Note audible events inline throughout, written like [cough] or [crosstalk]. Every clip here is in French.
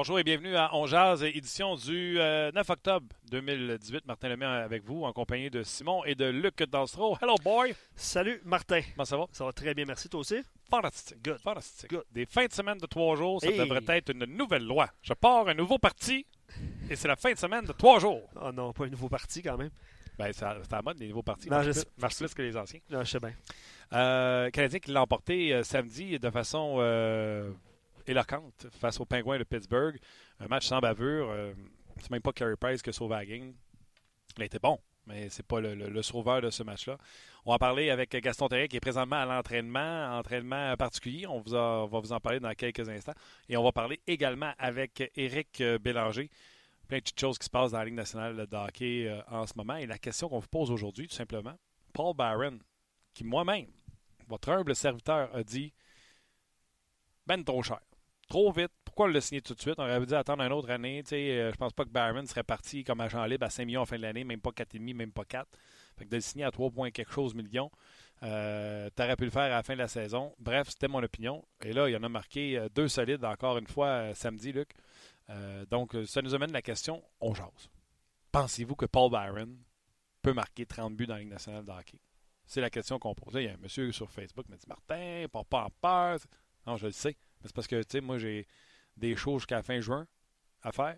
Bonjour et bienvenue à On Jazz, édition du 9 euh, octobre 2018. Martin Lemay avec vous, en compagnie de Simon et de Luc Danstro. Hello, boy! Salut, Martin. Comment ça va? Ça va très bien, merci. Toi aussi? Fantastique. Good. Fantastique. Good. Des fins de semaine de trois jours, ça devrait être une nouvelle loi. Je pars un nouveau parti et c'est la fin de semaine de trois jours. Oh non, pas un nouveau parti quand même. Ben, c'est à la mode, les nouveaux partis. Non, je sais. plus que les anciens. Non, je sais bien. Euh, Canadien qui l'a emporté euh, samedi de façon euh, éloquente face aux Pingouins de Pittsburgh. Un match sans bavure. Euh, c'est même pas Carey Price qui a sauvé la game. Il été bon, mais c'est pas le, sauveur de ce match-là. On va parler avec Gaston Terrier qui est présentement à l'entraînement, entraînement particulier. On, va vous en parler dans quelques instants. Et on va parler également avec Éric Bélanger. Plein de choses qui se passent dans la Ligue nationale de hockey euh, en ce moment. Et la question qu'on vous pose aujourd'hui, tout simplement, Paul Barron, qui moi-même, votre humble serviteur, a dit Ben trop cher trop vite. Pourquoi le signer tout de suite? On aurait dû attendre une autre année. Je euh, je pense pas que Barron serait parti comme agent libre à 5 millions en fin de l'année, même pas 4,5, même pas 4. Fait que de le signer à 3 points quelque chose millions, euh, tu aurais pu le faire à la fin de la saison. Bref, c'était mon opinion. Et là, il y en a marqué euh, deux solides encore une fois samedi, Luc. donc, ça nous amène la question, on jase. Pensez-vous que Paul Byron peut marquer 30 buts dans la Ligue nationale de hockey? C'est la question qu'on posait. Il y a un monsieur sur Facebook qui m'a dit Martin, pas en peur. Non, je le sais. C'est parce que, tu sais, moi, j'ai des shows jusqu'à fin juin à faire.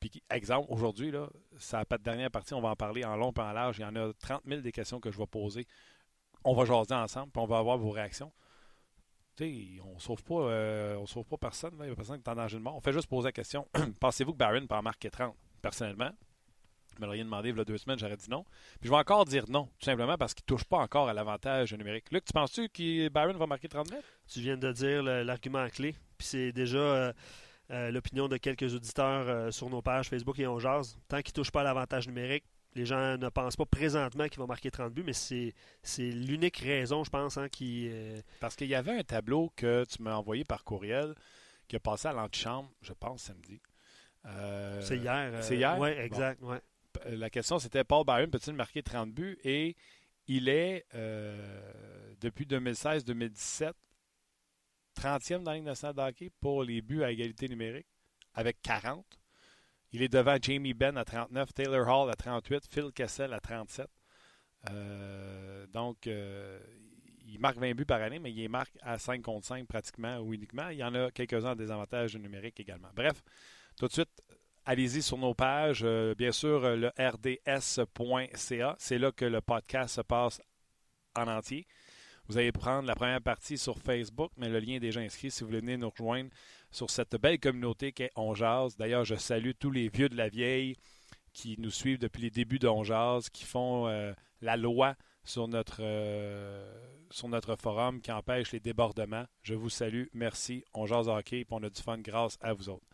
Puis, exemple, aujourd'hui, là, ça pas de dernière partie, on va en parler en long et en large. Il y en a 30 000 des questions que je vais poser. On va jaser ensemble, puis on va avoir vos réactions. Tu sais, on sauve pas, euh, on sauve pas personne. Il n'y a personne qui est en danger de mort. On fait juste poser la question [clears throat] pensez-vous que Barron peut en marquer 30 Personnellement, me rien demandé il y a deux semaines, j'aurais dit non. Puis je vais encore dire non, tout simplement parce qu'il ne touche pas encore à l'avantage numérique. Luc, tu penses-tu que Byron va marquer 30 mètres? Tu viens de dire l'argument clé. Puis c'est déjà euh, euh, l'opinion de quelques auditeurs euh, sur nos pages Facebook et on jase. Tant qu'il ne touche pas à l'avantage numérique, les gens ne pensent pas présentement qu'il va marquer 30 buts, mais c'est, l'unique raison, je pense, hein, qui. Parce qu'il y avait un tableau que tu m'as envoyé par courriel qui a passé à l'antichambre, je pense, samedi. c'est hier. c'est hier? Oui, exact. Ouais. La question c'était Paul Byron peut-il marquer 30 buts? Et il est euh, depuis 2016-2017 30e dans la Ligue nationale de pour les buts à égalité numérique avec 40. Il est devant Jamie Benn à 39, Taylor Hall à 38, Phil Kessel à 37. Euh, donc, il marque 20 buts par année, mais il marque à 5 contre 5 pratiquement ou uniquement. Il y en a quelques-uns des avantages numériques également. Bref, tout de suite, allez-y sur nos pages. Euh, bien sûr, euh, le rds.ca. C'est là que le podcast se passe en entier. Vous allez prendre la première partie sur Facebook, mais le lien est déjà inscrit si vous voulez venir nous rejoindre sur cette belle communauté qu'est On D'ailleurs, je salue tous les vieux de la vieille qui nous suivent depuis les débuts de On qui font euh, la loi sur notre, sur notre forum, qui empêche les débordements. Je vous salue. Merci. On jase hockey et on a du fun grâce à vous autres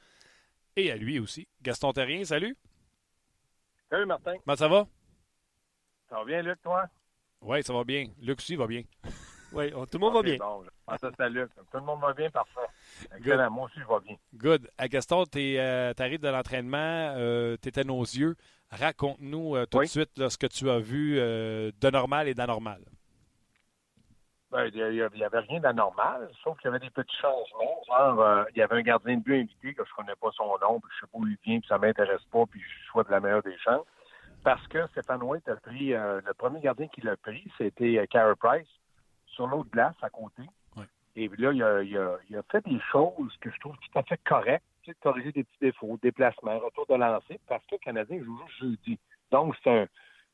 et à lui aussi. Gaston Terrien, salut. Salut Martin. Comment ça va? Ça va bien, Luc, toi? Oui, ça va bien. Luc aussi va bien. [laughs] oui, tout le monde va bien. Bon, ça, c'est Luc. Tout le monde va bien, parfait. Excellent. Moi aussi, je vais bien. Good. À Gaston, tu euh, arrives de l'entraînement, euh, tu à nos yeux. Raconte-nous euh, tout de suite ce que tu as vu de normal et d'anormal. Ben, il n'y avait rien d'anormal, sauf qu'il y avait des petits changements. Genre, euh, il y avait un gardien de but invité que je connais pas son nom, puis je sais pas où il vient, puis ça m'intéresse pas, puis je souhaite la meilleure des chances. Parce que Stéphane White a pris, euh, le premier gardien qu'il a pris, c'était euh, Price, sur l'autre glace à côté. Et là, il a, il, a, il a, fait des choses que je trouve tout à fait correctes. Tu sais, corriger des petits défauts, déplacements, retour de lancer, parce que le Canadien joue juste jeudi. Donc, c'est un,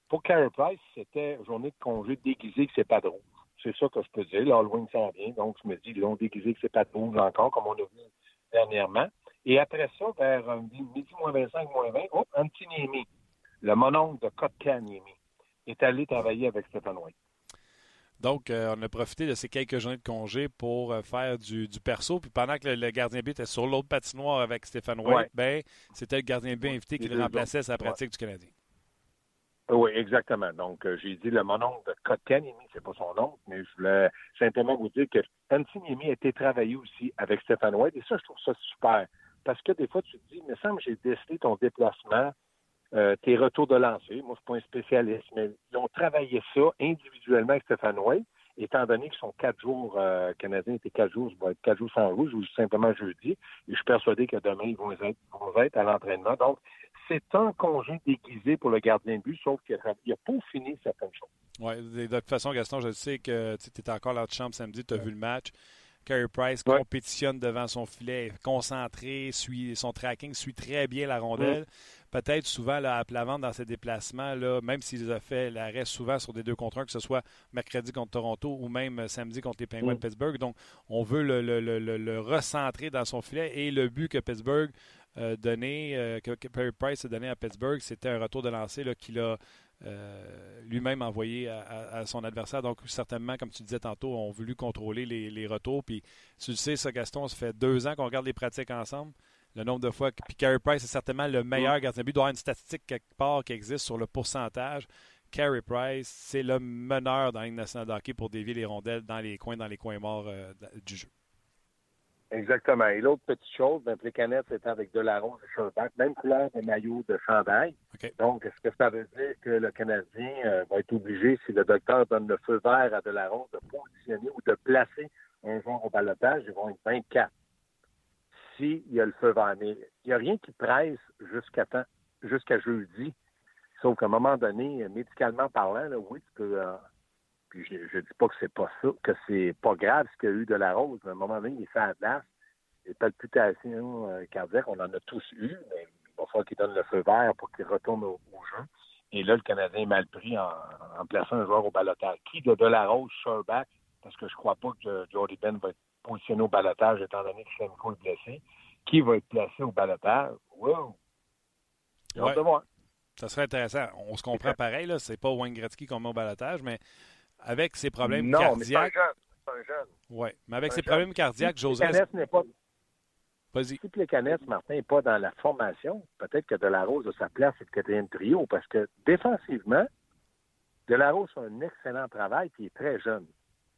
pour Carey Price, c'était journée de congé déguisé que c'est pas drôle. C'est ça que je peux dire. L'Halloween s'en vient, donc je me dis, ils l'ont déguisé que c'est pas rouge encore, comme on a vu dernièrement. Et après ça, vers euh, midi moins 25, moins 20, oh, un petit Niemi, le mononcle de Kotka Niemi, est allé travailler avec Stéphane White. Donc, euh, on a profité de ces quelques journées de congé pour euh, faire du, perso. Puis pendant que le, gardien but était sur l'autre patinoire avec Stéphane White, ben, c'était le gardien but invité qui le remplaçait sa pratique du Canadien. Oui, exactement. Donc, euh, j'ai dit le mononcle de Kotkaniemi, c'est pas son nom, mais je voulais simplement vous dire que Antiniemi a été travaillé aussi avec Stéphane White, et ça, je trouve ça super. Parce que des fois, tu te dis, mais semble j'ai décidé ton déplacement, euh, tes retours de lancer. Moi, je suis pas un spécialiste, mais ils ont travaillé ça individuellement avec Stéphane White. étant donné qu'ils sont quatre jours euh, canadiens, étaient quatre jours, être quatre jours sans rouge ou simplement jeudi. Et je suis persuadé que demain, ils vont être, vont être à l'entraînement. Donc, c'est un congé déguisé pour le gardien de but, sauf qu'il a, pas fini certaines choses. Oui, de toute façon, Gaston, je sais que tu étais encore là de chambre samedi, tu as vu le match. Carey Price compétitionne devant son filet, concentré, suit, son tracking suit très bien la rondelle. Peut-être souvent là, à plat dans ses déplacements, là, même s'il a fait l'arrêt souvent sur des deux contre un, que ce soit mercredi contre Toronto ou même samedi contre les Penguins de Pittsburgh. Donc, on veut le, le, le, recentrer dans son filet. Et le but que Pittsburgh a donné, euh, que Carey Price a donné à Pittsburgh, c'était un retour de lancer qu'il a euh, lui-même envoyé à, son adversaire. Donc, certainement, comme tu disais tantôt, ont voulu contrôler les, retours. Puis, tu le sais, ça, Gaston, ça fait deux ans qu'on regarde les pratiques ensemble. Le nombre de fois. Puis, Carey Price est certainement le meilleur gardien de but. Il doit y avoir une statistique quelque part qui existe sur le pourcentage. Carey Price, c'est le meneur dans la nationale hockey pour dévier les rondelles dans les coins, dans les coins morts euh, du jeu. Exactement. Et l'autre petite chose, ben, canettes c'était avec de la rose et Sherback, même couleur de maillot de chandail. Donc, est-ce que ça veut dire que le Canadien euh, va être obligé, si le docteur donne le feu vert à de la rose, de positionner ou de placer un joueur au balotage? Ils vont être 24 s'il y a le feu vert. Mais il n'y a rien qui presse jusqu'à temps, jusqu'à jeudi. Sauf qu'à un moment donné, médicalement parlant, oui, tu peux. Euh, puis je, ne dis pas que c'est pas ça, que c'est pas grave ce qu'il y a eu de la rose. À un moment donné, il fait la place. Les palpitations euh, cardiaques, on en a tous eu, mais il va falloir qu'il donne le feu vert pour qu'il retourne au, jeu. Et là, le Canadien est mal pris en, plaçant un joueur au balotage. Qui de Delarose, Sherback, parce que je crois pas que Jordy Ben va être positionné au balotage étant donné que Schlemko est blessé. Qui va être placé au balotage? Wow! Ouais. Ça serait intéressant. On se comprend pareil, là. C'est pas Wayne Gretzky qu'on met au balotage, mais avec ses problèmes non, cardiaques. Mais c'est un jeune. Oui, mais avec ses problèmes cardiaques, si Joseph. n'est pas. Si Plécanès, Martin, n'est pas dans la formation, peut-être que Delarose a sa place et le quatrième trio, parce que défensivement, Delarose fait un excellent travail et il est très jeune.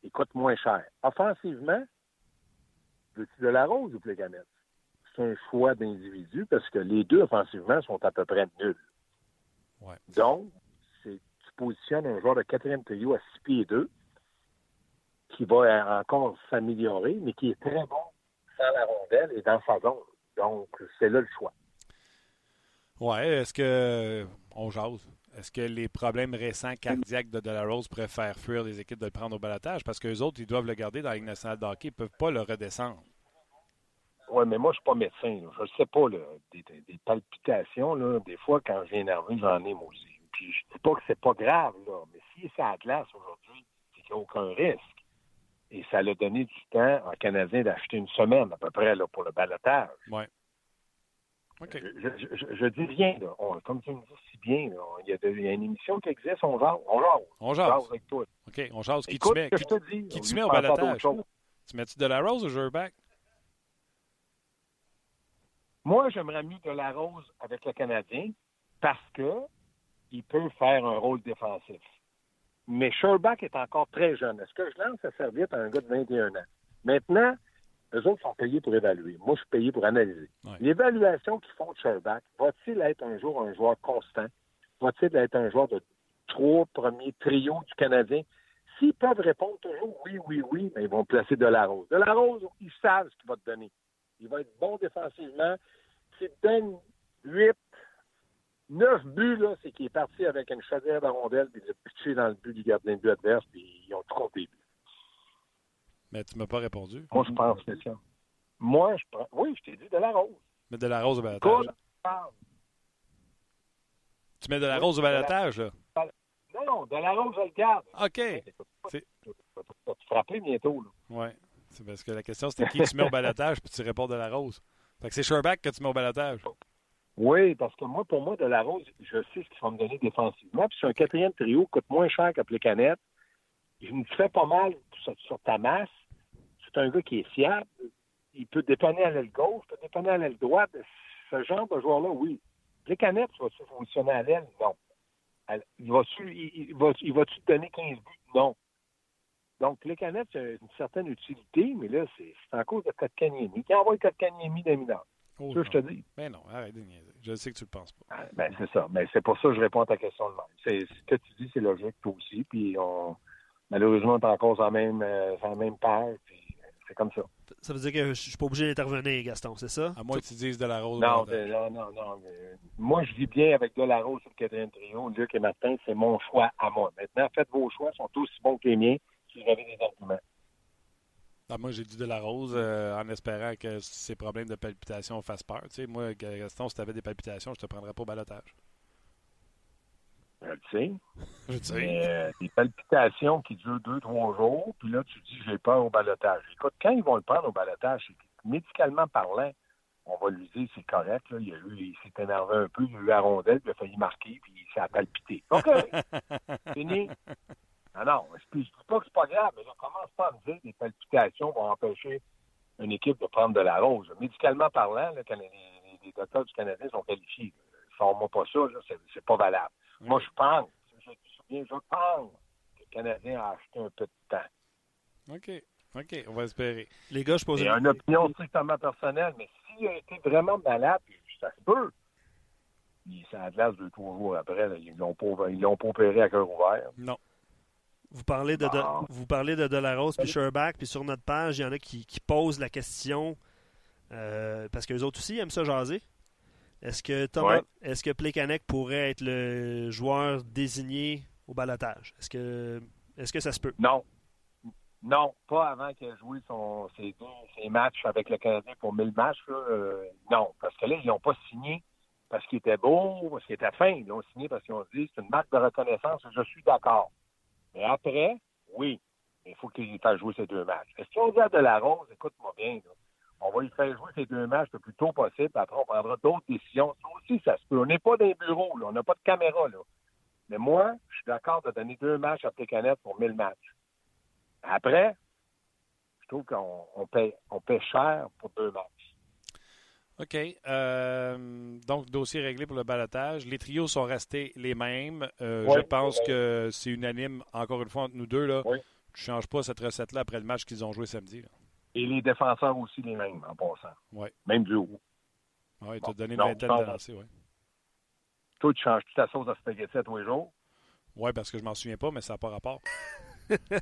Il coûte moins cher. Offensivement, veux-tu Delarose ou Plécanès? C'est un choix d'individu parce que les deux offensivement sont à peu près nuls. Ouais. Donc, positionne un joueur de quatrième trio à 6 pieds 2 qui va encore s'améliorer, mais qui est très bon sans la rondelle et dans sa zone. Donc, c'est là le choix. Ouais, est-ce que on jase? Est-ce que les problèmes récents cardiaques de Delarose pourraient faire fuir les équipes de le prendre au balatage? Parce qu'eux autres, ils doivent le garder dans la Ligue nationale de hockey. Ils ne peuvent pas le redescendre. Oui, mais moi, je ne suis pas médecin. Je ne sais pas. des, palpitations, là, des fois, quand j'ai énervé, j'en ai moi aussi. Puis je dis pas que c'est pas grave, là, mais si c'est à glace aujourd'hui, c'est qu'il n'y a aucun risque. Et ça l'a donné du temps en Canadien d'acheter une semaine à peu près là, pour le balotage. Oui. Je, dis rien, là. comme tu me dis si bien, il, y a une émission qui existe, on jase. On jase. On jase. avec toi. OK, on jase. Qui tu mets, qui, qui tu mets au balotage? Tu mets-tu de la rose ou Jurback? Moi, j'aimerais mieux de la rose avec le Canadien parce que il peut faire un rôle défensif. Mais Sherback est encore très jeune. Est-ce que je lance à serviette à un gars de 21 ans? Maintenant, eux autres sont payés pour évaluer. Moi, je suis payé pour analyser. L'évaluation qu'ils font de Sherback, va-t-il être un jour un joueur constant? Va-t-il être un joueur de trois premiers trios du Canadien? S'ils peuvent répondre toujours oui, oui, oui, ils vont placer de la rose. De la rose, ils savent ce qu'il va te donner. Il va être bon défensivement. S'il te donne 8, Neuf buts, là, c'est qu'il est parti avec une chaudière de rondelle, puis il a pitché dans le but du gardien de but adverse, puis ils ont trop des buts. Mais tu m'as pas répondu. Moi, je pense que c'est ça. Moi, je prends. Oui, je t'ai dit de la rose. Mais de la rose au balotage. Tu mets de la rose au balotage, là? Non, non, de la rose, je le garde. OK. Tu vas te frapper bientôt, là. Oui. C'est parce que la question, c'était qui tu mets au balotage, puis tu réponds de la rose. Fait que c'est Sherback que tu mets au balotage. Oui, parce que moi, pour moi, de la rose, je sais ce qu'ils vont me donner défensivement. Puis sur un quatrième trio, coûte moins cher qu'appeler Canette. Il me fait pas mal sur, ta masse. C'est un gars qui est fiable. Il peut dépanner à l'aile gauche, il peut dépanner à l'aile droite. Ce genre de joueur-là, oui. Les canettes, tu vas-tu fonctionner à l'aile? Non. Il va-tu il, va, il va te donner 15 buts? Non. Donc, les canettes, c'est une certaine utilité, mais là, c'est en cause de Kotkaniemi. Qui envoie Kotkaniemi d'un mineur. Oh, je te dis. Mais non, arrête de niaiser. Je sais que tu le penses pas. Ah, ben, c'est ça. Mais c'est pour ça que je réponds à ta question de même. Ce que tu dis, c'est logique, toi aussi. Puis on, malheureusement, on est encore sur la même, euh, sur la même paire. Puis c'est comme ça. Ça veut dire que je suis pas obligé d'intervenir, Gaston, c'est ça? À moins que tu dises de la rose. Non, de, non, non, non. mais moi, je vis bien avec de la rose sur le quatrième trio. Luc et Martin, c'est mon choix à moi. Maintenant, faites vos choix, ils sont aussi bons que les miens si vous avez des arguments. Ah, moi, j'ai dit de la rose euh, en espérant que ces problèmes de palpitation fassent peur. Tu sais, moi, Gaston, si tu avais des palpitations, je te prendrais pas au balotage. Je le sais. Je le sais. Mais, euh, des palpitations qui durent deux, trois jours, puis là, tu dis, j'ai peur au balotage. Écoute, quand ils vont le prendre au balotage, médicalement parlant, on va lui dire, c'est correct, là, il, a eu, il s'est énervé un peu, il a eu la rondelle, puis il a failli marquer, puis il s'est palpité. OK, [laughs] fini. Ah non, je ne dis pas que c'est pas grave, mais là, commence pas à me dire que les palpitations vont empêcher une équipe de prendre de la rose. Médicalement parlant, là, les, docteurs du Canadien sont qualifiés. Sors-moi pas ça, là, c'est, c'est pas valable. Moi, je pense, je me souviens, je pense que le Canadien a acheté un peu de temps. OK. OK, on va espérer. Les gars, je pose C'est une opinion strictement personnelle, mais s'il a été vraiment malade, ça se peut. Il s'est à glace deux, trois jours après, là, ils l'ont pas, ils l'ont pas opéré à cœur ouvert. Non. Vous parlez de, de- Ah. vous parlez de Delarose puis Sherbach, puis sur notre page, il y en a qui, qui posent la question euh, parce que les autres aussi aiment ça jaser. Est-ce que Thomas, Ouais. est-ce que Plekanec pourrait être le joueur désigné au balotage? Est-ce que est-ce que ça se peut? Non. Non, pas avant qu'il ait joué son, ses, deux, ses matchs avec le Canadien pour 1000 matchs. Là, euh, non, parce que là, ils n'ont pas signé parce qu'il était beau, parce qu'il était fin. Ils l'ont signé parce qu'ils ont dit c'est une marque de reconnaissance. Je suis d'accord. Mais après, oui, il faut qu'il fasse jouer ces deux matchs. Est-ce qu'ils ont dit à Delarose, écoute-moi bien, là, on va lui faire jouer ces deux matchs le plus tôt possible, après, on prendra d'autres décisions. Ça aussi, ça se peut. On n'est pas dans les bureaux, là. on n'a pas de caméra. Là. Mais moi, je suis d'accord de donner deux matchs à Pécanet pour 1000 matchs. Après, je trouve qu'on on paie, on paie cher pour deux matchs. OK. euh, donc, dossier réglé pour le balotage. Les trios sont restés les mêmes. Euh, Oui, je pense oui. que c'est unanime, encore une fois, entre nous deux. Là. Oui. Tu ne changes pas cette recette-là après le match qu'ils ont joué samedi. là. Et les défenseurs aussi les mêmes, en passant. Ouais. Même du haut. Ouais, tu Bon, as donné une vingtaine de lancers. Oui, Toi, tu changes toute ta sauce à spaghetti à tous les jours. ouais, parce que je m'en souviens pas, mais ça n'a pas rapport. [laughs]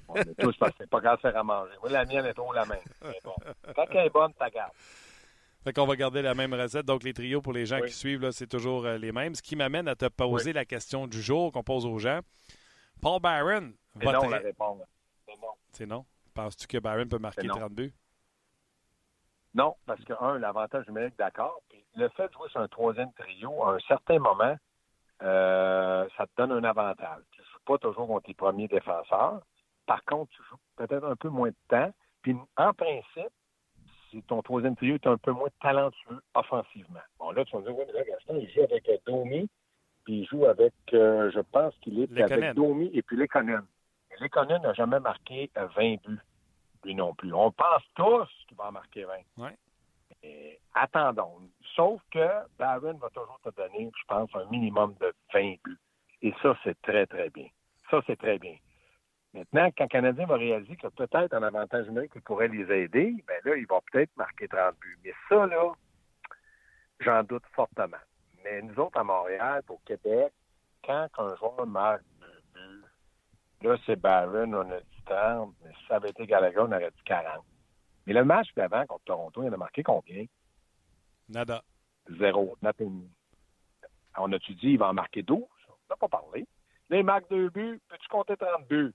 Bon, mais toi, c'est parce que c'est pas grave de faire à manger. Moi, la mienne est trop la même. Bon. Quand elle est bonne, ta garde. Fait qu'on va garder la même recette. Donc, les trios, pour les gens Oui. qui suivent, là, c'est toujours euh, les mêmes. Ce qui m'amène à te poser la question du jour qu'on pose aux gens. Paul Byron, C'est non, la voterait- réponse. C'est non. Non? Penses-tu que Byron peut marquer C'est non. 30 buts? Non, parce que, un, l'avantage numérique, d'accord. Puis le fait de jouer sur un troisième trio, à un certain moment, euh, ça te donne un avantage. Tu ne joues pas toujours contre tes premiers défenseurs. Par contre, tu joues peut-être un peu moins de temps. Puis, en principe, si ton troisième trio est un peu moins talentueux offensivement. Bon, là, tu vas me dire, oui, mais là, Gaston, il joue avec euh, Domi, puis il joue avec, euh, je pense qu'il est avec Domi et puis Lekonen. Lekonen n'a jamais marqué euh, 20 buts, lui non plus. On pense tous qu'il va en marquer 20. Ouais. Et attendons. Sauf que Barron va toujours te donner, je pense, un minimum de 20 buts. Et ça, c'est très, très bien. Ça, c'est très bien. Maintenant, quand le Canadien va réaliser que peut-être un avantage numérique qui pourrait les aider, ben là, il va peut-être marquer 30 buts. Mais ça, là, j'en doute fortement. Mais nous autres, à Montréal, au Québec, quand un joueur marque là, c'est Barron, on a dit 30, mais si ça avait été Gallagher, on aurait dit 40. Mais le match d'avant contre Toronto, il en a marqué combien? Nada. Zéro. Nothing. On a-tu dit il va en marquer 12? On n'a pas parlé. Là, il marque deux buts. Peux-tu compter 30 buts?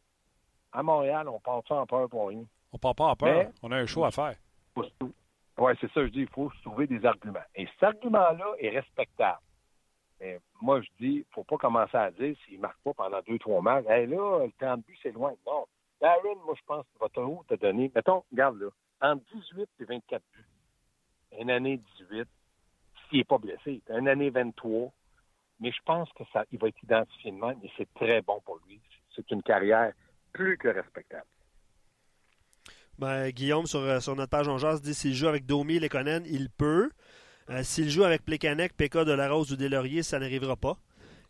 À Montréal, on part ça en peur pour rien. On part pas en peur. Mais- On a un show à faire. Ouais, c'est ça, je dis, il faut se trouver des arguments. Et cet argument-là est respectable. Mais moi, je dis, il faut pas commencer à dire s'il ne marque pas pendant deux, trois matchs. Hey, là, le 30 buts, c'est loin. Non. Darren, moi, je pense qu'il va toujours te donner, mettons, regarde là, entre 18 et 24 buts. Une année 18, s'il n'est pas blessé. Une année 23. Mais je pense que ça, il va être identifié de même et c'est très bon pour lui. C'est une carrière plus que respectable. Ben, Guillaume, sur, euh, sur notre page On Jase, dit s'il joue avec Domi et Lekonen, il peut. Euh, s'il joue avec Plekanec, PK de la Rose ou Delaurier, ça n'arrivera pas.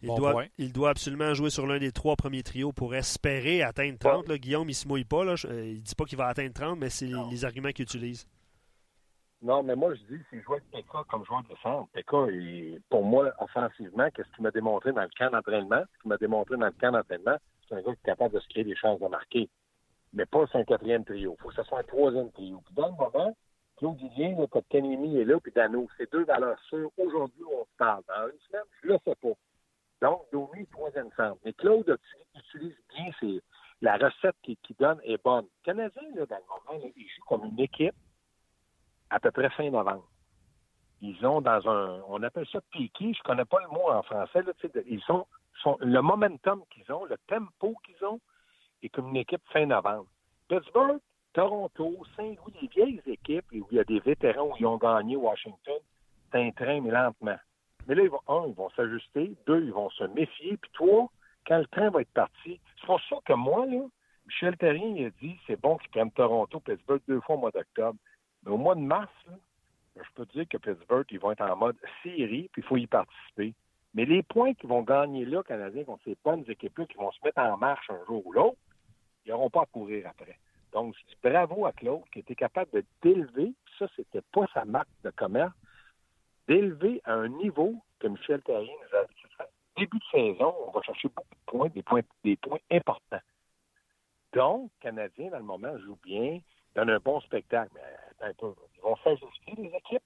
Il, Bon doit, point. il doit absolument jouer sur l'un des trois premiers trios pour espérer atteindre 30. là. Guillaume, il se mouille pas. Là. Je- euh, Il dit pas qu'il va atteindre 30, mais c'est les, les arguments qu'il utilise. Non, mais moi, je dis, s'il joue avec Pekka comme joueur de centre, Pekka, est, pour moi, offensivement, qu'est-ce qu'il m'a démontré dans le camp d'entraînement? Ce qu'il m'a démontré dans le camp d'entraînement, c'est un gars qui est capable de se créer des chances de marquer. Mais pas sur un quatrième trio. Il faut que ce soit un troisième trio. Puis dans le moment, Claude Didier, Kanemi est là, puis Dano, c'est deux valeurs sûres. Aujourd'hui, on se parle. Dans une semaine, je ne le sais pas. Donc, Domi, troisième centre. Mais Claude utilise bien ses, la recette qu'il qui donne est bonne. Le Canadien, là, dans le moment, là, il comme une équipe à peu près fin novembre. Ils ont dans un, on appelle ça piqué, je connais pas le mot en français, là, ils sont, le momentum qu'ils ont, le tempo qu'ils ont, est comme une équipe fin novembre. Pittsburgh, Toronto, Saint-Louis, les vieilles équipes, où il y a des vétérans où ils ont gagné Washington, c'est un train, mais lentement. Mais là, ils vont, un, ils vont s'ajuster, deux, ils vont se méfier, puis trois, quand le train va être parti, c'est pour ça que moi, là, Michel Terrien, il a dit c'est bon qu'ils prennent Toronto, Pittsburgh deux fois au mois d'octobre. Mais au mois de mars, là, je peux te dire que Pittsburgh, ils vont être en mode série, puis il faut y participer. Mais les points qu'ils vont gagner là, Canadiens, contre ces bonnes équipes-là, qui vont se mettre en marche un jour ou l'autre, ils n'auront pas à courir après. Donc, bravo à Claude qui était capable de d'élever, ça, c'était pas sa marque de commerce, d'élever à un niveau que Michel Terrien nous a dit. Début de saison, on va chercher beaucoup de points, des points, des points importants. Donc, Canadiens, dans le moment, jouent bien, donnent un bon spectacle. Mais un peu, ils vont s'ajuster les équipes,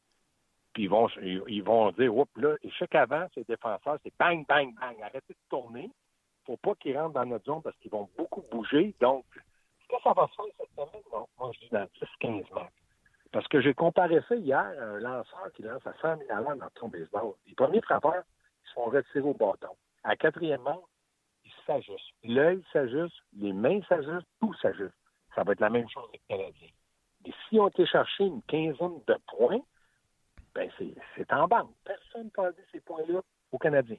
puis ils vont, ils vont dire, oups, là, chaque avant, ces défenseurs, c'est bang, bang, bang, arrêtez de tourner. faut pas qu'ils rentrent dans notre zone parce qu'ils vont beaucoup bouger. Donc, est-ce que ça va se faire cette semaine? Non. Moi, je dis dans 10-15 matchs. Parce que j'ai comparé ça hier à un lanceur qui lance à 100 000 dans son baseball. Les premiers frappeurs, ils se font retirer au bâton. À quatrième manche, ils s'ajustent. L'œil s'ajuste, les mains s'ajustent, tout s'ajuste. Ça va être la même chose avec les Canadiens. Et si on été chercher une quinzaine de points, ben c'est en banque. Personne ne peut ces points-là aux Canadiens.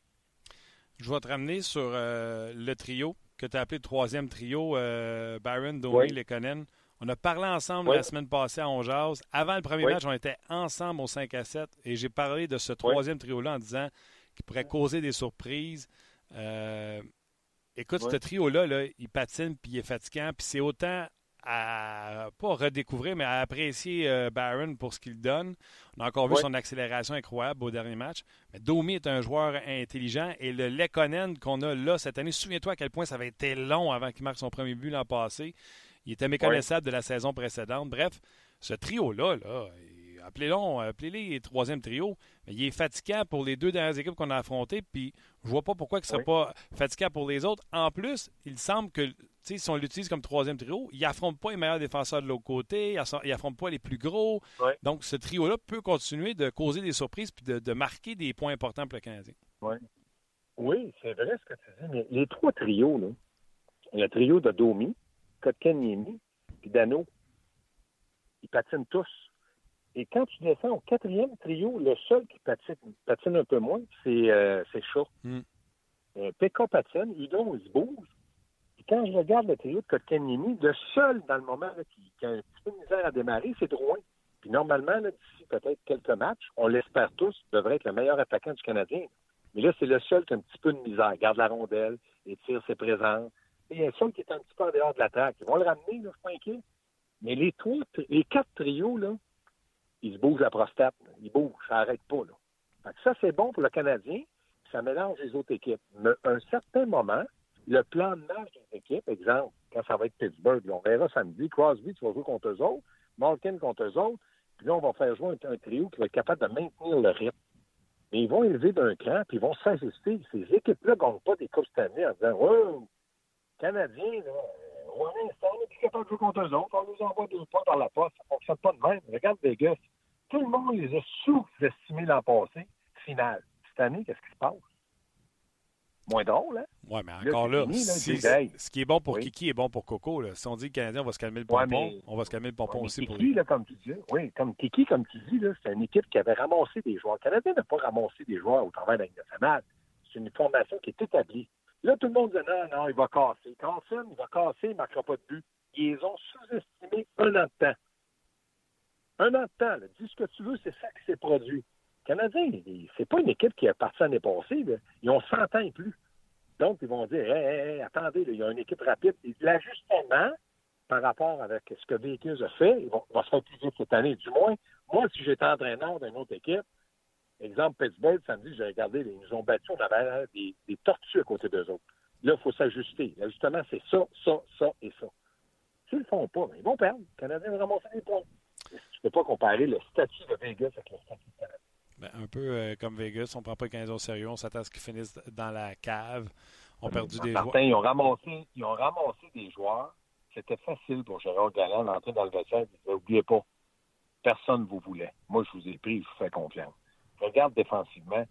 Je vais te ramener sur euh, le trio que tu as appelé le troisième trio, euh, Byron, Domi, oui. Lekonen. On a parlé ensemble oui. la semaine passée à Onjaz. Avant le premier Oui. match, on était ensemble au 5 à 7 et j'ai parlé de ce troisième trio-là en disant qu'il pourrait causer des surprises. Euh, écoute, ce trio-là, là, il patine puis il est fatigant. Puis c'est autant à pas redécouvrir, mais à apprécier euh, Barron pour ce qu'il donne. On a encore vu son accélération incroyable au dernier match. Mais Domi est un joueur intelligent et le Lekonen qu'on a là cette année, souviens-toi à quel point ça avait été long avant qu'il marque son premier but l'an passé. Il était méconnaissable de la saison précédente. Bref, ce trio-là, là, appelez-le appelez troisième trio, mais il est fatigant pour les deux dernières équipes qu'on a affrontées, puis je vois pas pourquoi il ne serait Oui. pas fatigant pour les autres. En plus, il semble que, si on l'utilise comme troisième trio, il affronte pas les meilleurs défenseurs de l'autre côté, il affronte pas les plus gros. Oui. Donc, ce trio-là peut continuer de causer des surprises puis de, de marquer des points importants pour le Canadien. Oui, c'est vrai ce que tu dis, mais les trois trios, là, le trio de Domi, Kotkaniemi, puis Dano, ils patinent tous. Et quand tu descends au quatrième trio, le seul qui patine, patine un peu moins, c'est euh, Shaw. Hmm. Euh, Pekka patine, Hudon, il se bouge. Puis quand je regarde le trio de Kotkaniemi, le seul dans le moment là, qui, qui a un petit peu de misère à démarrer, c'est Drouin. Puis normalement, d'ici peut-être quelques matchs, on l'espère tous, devrait être le meilleur attaquant du Canadien. Mais là, c'est le seul qui a un petit peu de misère. Garde la rondelle, et tire ses présences. Et il y a le seul qui est un petit peu en dehors de l'attaque. Ils vont le ramener, là, je suis inquiet. Mais les trois, les quatre trios, là, ils se bougent la prostate. là. Ils bougent, ça n'arrête pas. Là. Fait que ça, c'est bon pour le Canadien. Ça mélange les autres équipes. Mais à un certain moment, le plan de match des équipes, exemple, quand ça va être Pittsburgh, on verra samedi, Crosby, tu vas jouer contre eux autres, Malkin contre eux autres, puis là, on va faire jouer un, trio qui va être capable de maintenir le rythme. Mais ils vont élever d'un cran, puis ils vont s'ajuster. Ces équipes-là ne gagnent pas des coupes cette en disant Ouais, Canadiens, là, euh, on est capable de jouer contre eux autres, on nous envoie deux points dans la poste. Ça ne fonctionne pas de même. Regarde Vegas. Tout le monde les a sous-estimés l'an passé. Final. Cette année, qu'est-ce qui se passe? Moins drôle, hein? Oui, mais encore là, fini, là, si- c'est hey. ce qui est bon pour Oui. Kiki est bon pour Coco. Là. Si on dit que le Canadien, on va se calmer le Ouais, pompon, mais- on va se calmer le pompon Ouais, aussi pour lui. là, comme tu dis, oui, comme Kiki, comme tu dis, c'est une équipe qui avait ramassé des joueurs. Le Canadien n'a pas ramassé des joueurs au travers de la Ligue nationale. C'est une formation qui est établie. Là, tout le monde dit non, non, il va casser. Carlson, il va casser, il ne marquera pas de but. Ils ont sous-estimés un an de temps. Un an de temps, dis ce que tu veux, c'est ça qui s'est produit. Le Canadien, il- c'est pas une équipe qui est partie l'année passée. Ils ont 100 ans et plus. Donc, ils vont dire, hey, hey, attendez, il y a une équipe rapide. L'ajustement par rapport avec ce que Vegas a fait, il va, se faire plus vite cette année. Du moins, moi, si j'étais entraîneur d'une autre équipe, exemple Pittsburgh, samedi, j'ai regardé, ils nous ont battus, on avait des, tortues à côté d'eux autres. Là, il faut s'ajuster. L'ajustement, c'est ça, ça, ça et ça. S'ils le font pas, ben, ils vont perdre. Le Canadien va ramasser des points. Tu ne peux pas comparer le statut de Vegas avec le statut de Canada. Ben, un peu euh, comme Vegas, on ne prend pas 15 au sérieux, on s'attend à ce qu'ils finissent dans la cave. On a perdu des joueurs. Ils ont, ramassé, ils ont ramassé des joueurs. C'était facile pour Gérard Galland d'entrer dans le vestiaire. N'oubliez pas, personne ne vous voulait. Moi, je vous ai pris, je vous fais confiance. Regarde défensivement.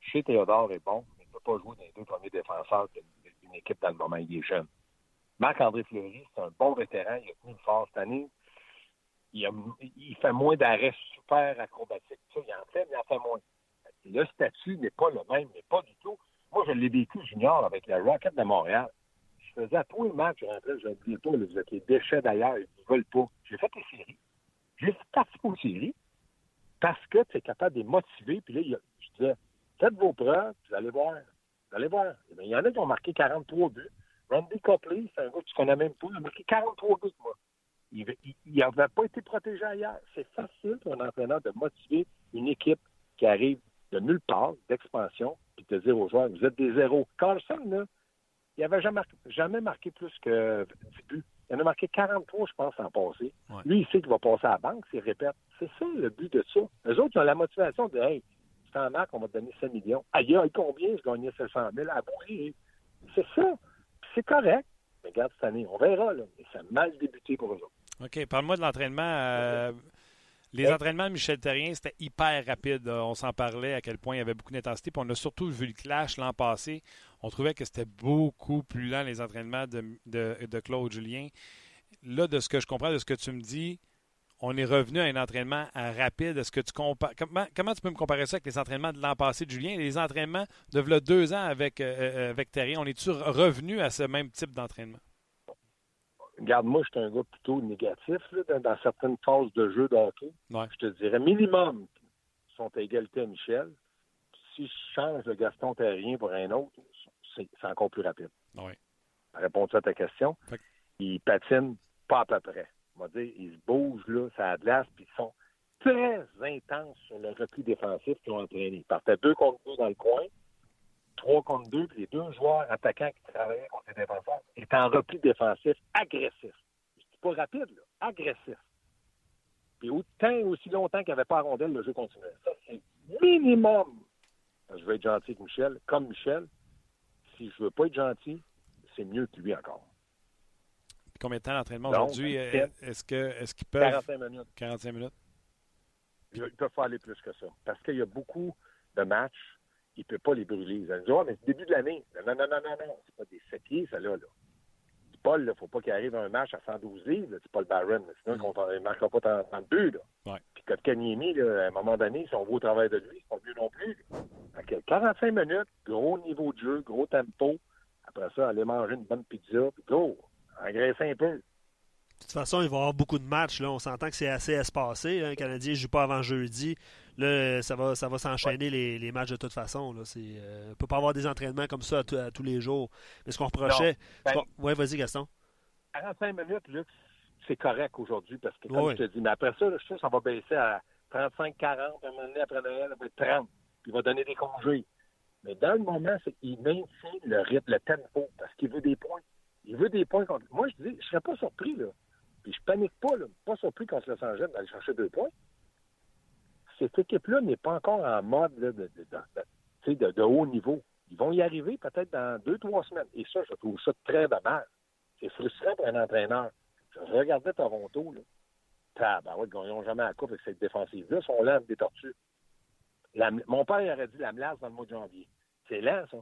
Chez Théodore est bon, mais il ne peut pas jouer dans les deux premiers défenseurs d'une équipe dans le moment. Il est jeune. Marc-André Fleury, c'est un bon vétéran. Il a tenu fort cette année. Il, fait moins d'arrêts super acrobatiques. il en fait, mais il en fait moins. Le statut n'est pas le même, mais pas du tout. Moi, je l'ai vécu junior avec la Rocket de Montréal. Je faisais à tous les matchs, je rentrais, je ne dis pas, vous êtes les déchets d'ailleurs, ils ne veulent pas. J'ai fait les séries. J'ai participé aux séries parce que tu es capable de les motiver. Puis là, je disais, faites vos preuves, vous allez voir. Vous allez voir. Eh il y en a qui ont marqué 43 buts. Randy Copley, c'est un gars que tu connais même pas, il a marqué 43 buts, moi. Il n'avait pas été protégé ailleurs. C'est facile pour un entraîneur de motiver une équipe qui arrive de nulle part, d'expansion, puis de dire aux joueurs, vous êtes des zéros. Carlson, là, il n'avait jamais, jamais marqué plus que 10 buts. Il en a marqué 43, je pense, en passé. Lui, il sait qu'il va passer à la banque s'il répète. C'est ça le but de ça. Les autres, ils ont la motivation de Hey, tu t'en marques, on va te donner 5 millions. Aïe, aïe, combien? Je gagnais 700 000 à C'est ça. c'est correct. Mais regarde cette année, on verra, là. Mais ça a mal débuté pour eux autres. OK. Parle-moi de l'entraînement. Euh, les entraînements de Michel Terrien, c'était hyper rapide. On s'en parlait à quel point il y avait beaucoup d'intensité. Puis on a surtout vu le clash l'an passé. On trouvait que c'était beaucoup plus lent les entraînements de, de, Claude Julien. Là, de ce que je comprends, de ce que tu me dis, on est revenu à un entraînement rapide. Est-ce que tu compares comment, comment, tu peux me comparer ça avec les entraînements de l'an passé de Julien? Et les entraînements de deux ans avec, euh, euh, avec Terrien? On est-tu revenu à ce même type d'entraînement? Regarde, moi, je suis un gars plutôt négatif dans, certaines phases de jeu de hockey. Je te dirais minimum sont à égalité à Michel. si je change de Gaston Terrien pour un autre, c'est encore plus rapide. Oui. Réponds-tu à ta question? Ils patinent pas à peu près. On va dire, ils se bougent, là, ça a de glace, puis ils sont très intenses sur le repli défensif qu'ils ont entraîné. Ils partaient deux contre deux dans le coin, 3 contre 2, puis les deux joueurs attaquants qui travaillaient contre les défenseurs étaient en repli défensif agressif. C'est pas rapide, là, agressif. Puis autant aussi longtemps qu'il n'y avait pas à rondelle, le jeu continuait. Ça, c'est minimum. Je vais être gentil avec Michel, comme Michel. Si je veux pas être gentil, c'est mieux que lui encore. Combien de temps d'entraînement aujourd'hui? Euh, est-ce que est-ce qu'ils peuvent. 45 minutes. 45 minutes? Ils peuvent pas aller plus que ça. Parce qu'il y a beaucoup de matchs il ne peut pas les brûler. Ils disent, oh, mais c'est le début de l'année. Non, non, non, non, non. C'est pas des sept ça, là. là. Paul, il ne faut pas qu'il arrive à un match à 112 livres, c'est Paul Barron. Sinon, mm. il ne marquera pas tant, de buts. Là. Ouais. Puis Kanyemi, à un moment donné, si on voit au travail de lui, c'est pas mieux non plus. 45 minutes, gros niveau de jeu, gros tempo. Après ça, aller manger une bonne pizza, puis go, engraisser un peu. De toute façon, il va y avoir beaucoup de matchs. Là. On s'entend que c'est assez espacé. Hein. Le Canadien ne joue pas avant jeudi. Là, ça va, ça va s'enchaîner les, matchs de toute façon. Là. Euh, on ne peut pas avoir des entraînements comme ça à, tous les jours. Mais ce qu'on reprochait. Ben, oui, vas-y, Gaston. 45 minutes, c'est correct aujourd'hui parce que, comme je te dis, mais après ça, je sais ça va baisser à 35, 40, à un moment donné, après Noël, ça va être 30. Puis il va donner des congés. Mais dans le moment, c'est qu'il maintient le rythme, le tempo, parce qu'il veut des points. Il veut des points contre. Moi, je dis, je serais pas surpris, là. Puis je panique pas, là. Pas surpris qu'on se laisse en d'aller chercher deux points. Cette équipe-là n'est pas encore en mode de, de, haut niveau. Ils vont y arriver peut-être dans deux, trois semaines. Et ça, je trouve ça très dommage. C'est frustrant pour un entraîneur. Je regardais Toronto, là. Ah, ben ouais, ils gagnons jamais à la coupe avec cette défensive-là. Ils sont lents des tortues. mon père aurait dit la melasse dans le mois de janvier. C'est lent, ça.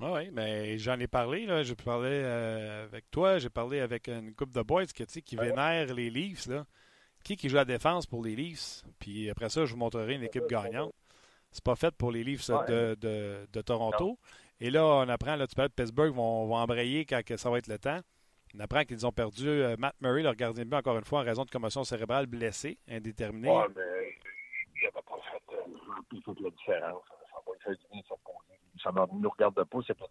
Ah oui, mais j'en ai parlé. Là. J'ai parlé euh, avec toi, j'ai parlé avec une couple de boys qui, qui vénèrent les Leafs. Là. Qui qui joue à la défense pour les Leafs? Puis après ça, je vous montrerai une équipe gagnante. C'est pas fait pour les Leafs de, de, Toronto. Et là, on apprend, là, tu parles de Pittsburgh, vont, vont embrayer quand ça va être le temps. On apprend qu'ils ont perdu euh, Matt Murray, leur gardien de but, encore une fois, en raison de commotion cérébrale blessée, indéterminée. Oui, mais il n'avait pas fait, euh, la différence. Ça va faire du bien, ça ça ne nous regarde pas, c'est pas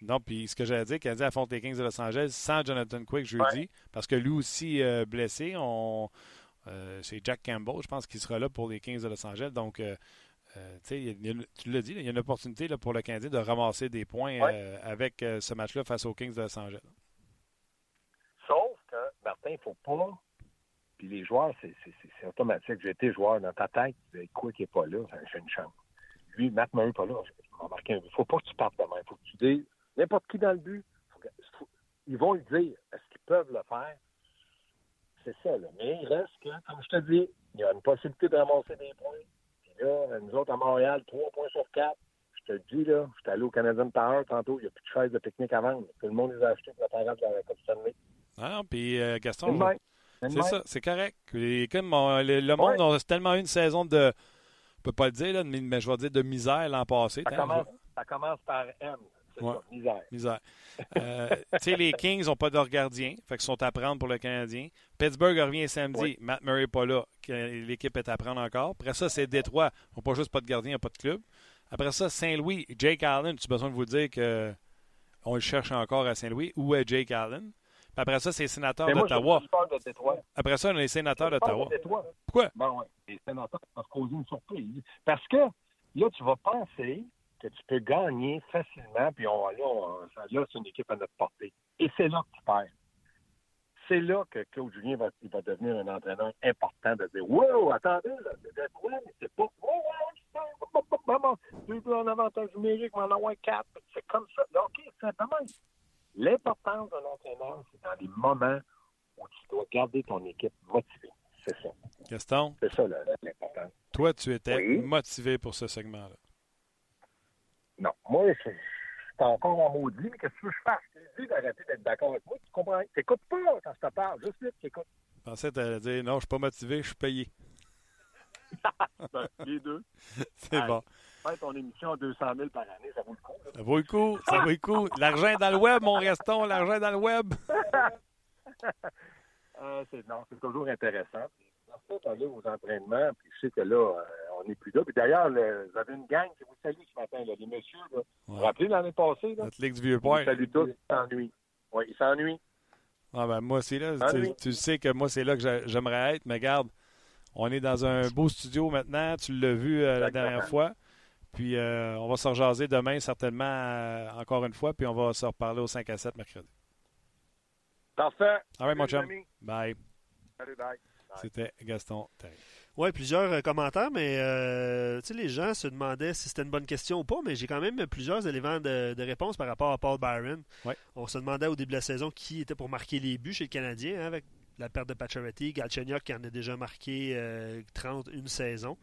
non, puis ce que j'allais dire, Canadien affronte les Kings de Los Angeles sans Jonathan Quick jeudi, parce que lui aussi euh, blessé. On, c'est Jack Campbell, je pense, qui sera là pour les Kings de Los Angeles. Donc, euh, Euh, tu l'as dit, il y a une opportunité là, pour le Canadien de ramasser des points euh, avec ce match-là face aux Kings de Los Angeles. Sauf que, Martin, il ne faut pas. Puis les joueurs, c'est automatique. J'ai été joueur dans ta tête. Quoi qui n'est pas là, j'ai une chance. Lui, Matt Murray pas là. Il ne faut pas que tu partes de Il faut que tu dises n'importe qui dans le but. ils vont le dire. Est-ce qu'ils peuvent le faire? C'est ça, là. Mais il reste que, comme je te dis, il y a une possibilité de ramasser des points. Puis là, nous autres à Montréal, trois points sur quatre. Je te dis, là, je suis allé au Canadian Tower tantôt, il n'y a plus de chaises de pique-nique à vendre. Tout le monde les a achetées pour la parade de la Coupe Stanley. Ah, puis euh, Gaston, c'est ça, c'est correct. comme le, monde a tellement eu une saison de, je peux pas le dire, là, mais je vais dire de misère l'an passé. Ça commence, ça commence par M. Ouais. misère. Misère. Euh, [laughs] tu sais, les Kings n'ont pas de gardien, fait qu'ils sont à prendre pour le Canadien. Pittsburgh revient samedi, Matt Murray n'est pas là, l'équipe est à prendre encore. Après ça, c'est Détroit, ils n'ont pas juste pas de gardien, ils pas de club. Après ça, Saint-Louis, Jake Allen, tu as besoin de vous dire qu'on le cherche encore à Saint-Louis? Où est Jake Allen? après ça, c'est les sénateurs d'Ottawa. Après ça, on a les sénateurs d'Ottawa. Pourquoi? Ouais. Les sénateurs vont se causer une surprise. Parce que là, tu vas penser que tu peux gagner facilement, puis on, là, là c'est une équipe à notre portée. Et c'est là que tu perds. C'est là que Claude Julien va, il va devenir un entraîneur important de dire Wow, attendez, là, c'est quoi, mais c'est pas. Wow, tu veux un avantage numérique, mais en avoir quatre. C'est comme ça. OK, c'est même. L'importance d'un entraîneur, c'est dans les moments où tu dois garder ton équipe motivée. C'est ça. Gaston? C'est ça l'important. Toi, tu étais motivé pour ce segment-là. Non. Moi, je, suis encore en maudit, mais qu'est-ce que tu veux que je fasse? Je t'ai dit d'arrêter d'être d'accord avec moi. Tu comprends? T'écoutes pas quand je te parle. Juste vite, t'écoutes. Je pensais que tu dire non, je suis pas motivé, je suis payé. Ben, [laughs] les deux. [laughs] C'est bon. Faire ton émission à 200 000 par année, ça vaut le coup. Ça vaut le coup. Ça vaut le coup. L'argent est dans le web, mon reston. L'argent est dans le web. [laughs] euh, non, c'est toujours intéressant. En fait, aller aux entraînements, puis je sais que là, euh, on n'est plus là. Puis d'ailleurs, vous avez une gang qui vous salue ce matin, là, les messieurs. Là. Vous vous rappelez l'année passée? Là? Notre Ligue du Vieux-Port. Salut tous, ils s'ennuient. Oui, ils s'ennuient. Ah ben moi aussi, là. Tu, tu, sais que moi, c'est là que j'aimerais être, mais garde, on est dans un beau studio maintenant. Tu l'as vu euh, la dernière fois. Puis euh, on va se rejaser demain, certainement, encore une fois. Puis on va se reparler au 5 à 7 mercredi. Parfait. All right, mon chum. Bye. Salut, bye. C'était Gaston Terry. Oui, plusieurs euh, commentaires, mais euh, les gens se demandaient si c'était une bonne question ou pas, mais j'ai quand même plusieurs éléments de, réponse par rapport à Paul Byron. On se demandait au début de la saison qui était pour marquer les buts chez le Canadien, hein, avec la perte de Pacioretty, Galchenyuk qui en a déjà marqué 30 une saison.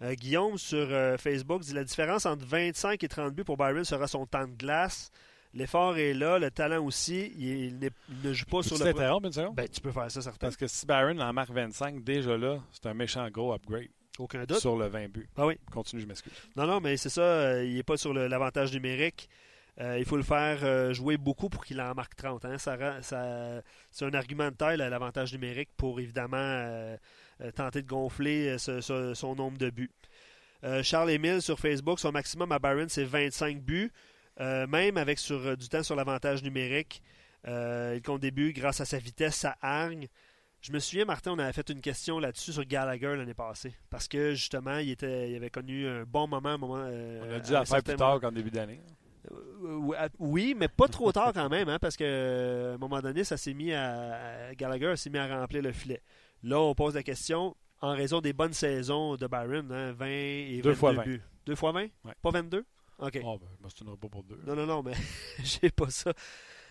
Guillaume sur Facebook dit la différence entre 25 et 30 buts pour Byron sera son temps de glace. L'effort est là, le talent aussi. Il, ne joue pas sur le. une Ben, tu peux faire ça, certain. Parce que si Byron en marque 25, déjà là, c'est un méchant gros upgrade. Aucun doute. Sur le 20 buts. Ah oui. Continue, je m'excuse. Non, non, mais c'est ça. Euh, il n'est pas sur l'avantage numérique. Euh, il faut le faire euh, jouer beaucoup pour qu'il en marque 30. Hein. Ça, c'est un argument de taille, l'avantage numérique, pour évidemment tenter de gonfler son nombre de buts. Charles Emile sur Facebook, son maximum à Byron, c'est 25 buts. Euh, même avec sur, euh, du temps sur l'avantage numérique, euh, il compte des buts grâce à sa vitesse, sa hargne. Je me souviens, Martin, on avait fait une question là-dessus sur Gallagher l'année passée. Parce que justement, il, était, il avait connu un bon moment. moment on a dû la faire plus tard qu'en début d'année. oui, mais pas trop tard quand même, hein, parce qu'à un moment donné, ça s'est mis à, Gallagher s'est mis à remplir le filet. Là, on pose la question en raison des bonnes saisons de Byron, 20 hein, et 22 fois buts. Deux fois 20 Pas 22 OK. Oh, ben, je pas pour deux. Non, non, non, mais [laughs] j'ai pas ça.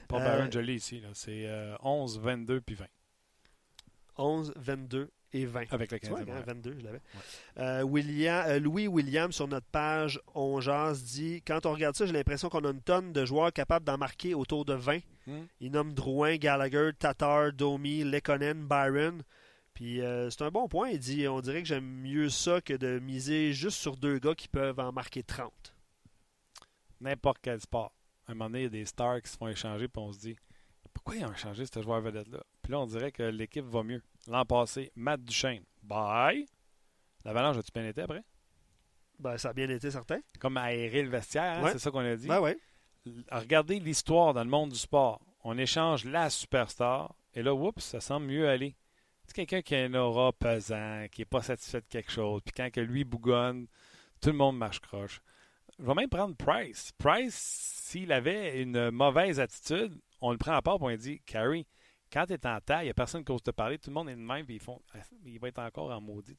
Pas euh, Baron ici. C'est 11, 22 puis 20. 11, 22 et 20. Avec le 15 ouais, 22, je l'avais. Euh, William, euh, Louis William, sur notre page On dit Quand on regarde ça, j'ai l'impression qu'on a une tonne de joueurs capables d'en marquer autour de 20. Hmm. Il nomme Drouin, Gallagher, Tatar, Domi, Lekonen, Byron. Puis c'est un bon point. Il dit On dirait que j'aime mieux ça que de miser juste sur deux gars qui peuvent en marquer 30 n'importe quel sport. À un moment donné, il y a des stars qui se font échanger, puis on se dit pourquoi ils ont échangé ce joueur vedette-là? Puis là, on dirait que l'équipe va mieux. L'an passé, Matt Duchesne, bye. L'avalanche a-tu bien été après? Ben, Ça a bien été, certain. Comme aérer le vestiaire, hein, c'est ça qu'on a dit. Ben, ouais. Regardez l'histoire dans le monde du sport. On échange la superstar, et là, oups, ça semble mieux aller. C'est quelqu'un qui a un aura pesant, qui n'est pas satisfait de quelque chose, puis quand que lui bougonne, Tout le monde marche croche. Je vais même prendre Price. Price, s'il avait une mauvaise attitude, on le prend à part et on dit Carrie, quand tu es en taille, il n'y a personne qui ose te parler, tout le monde est de même, puis ils font, il va être encore en maudit.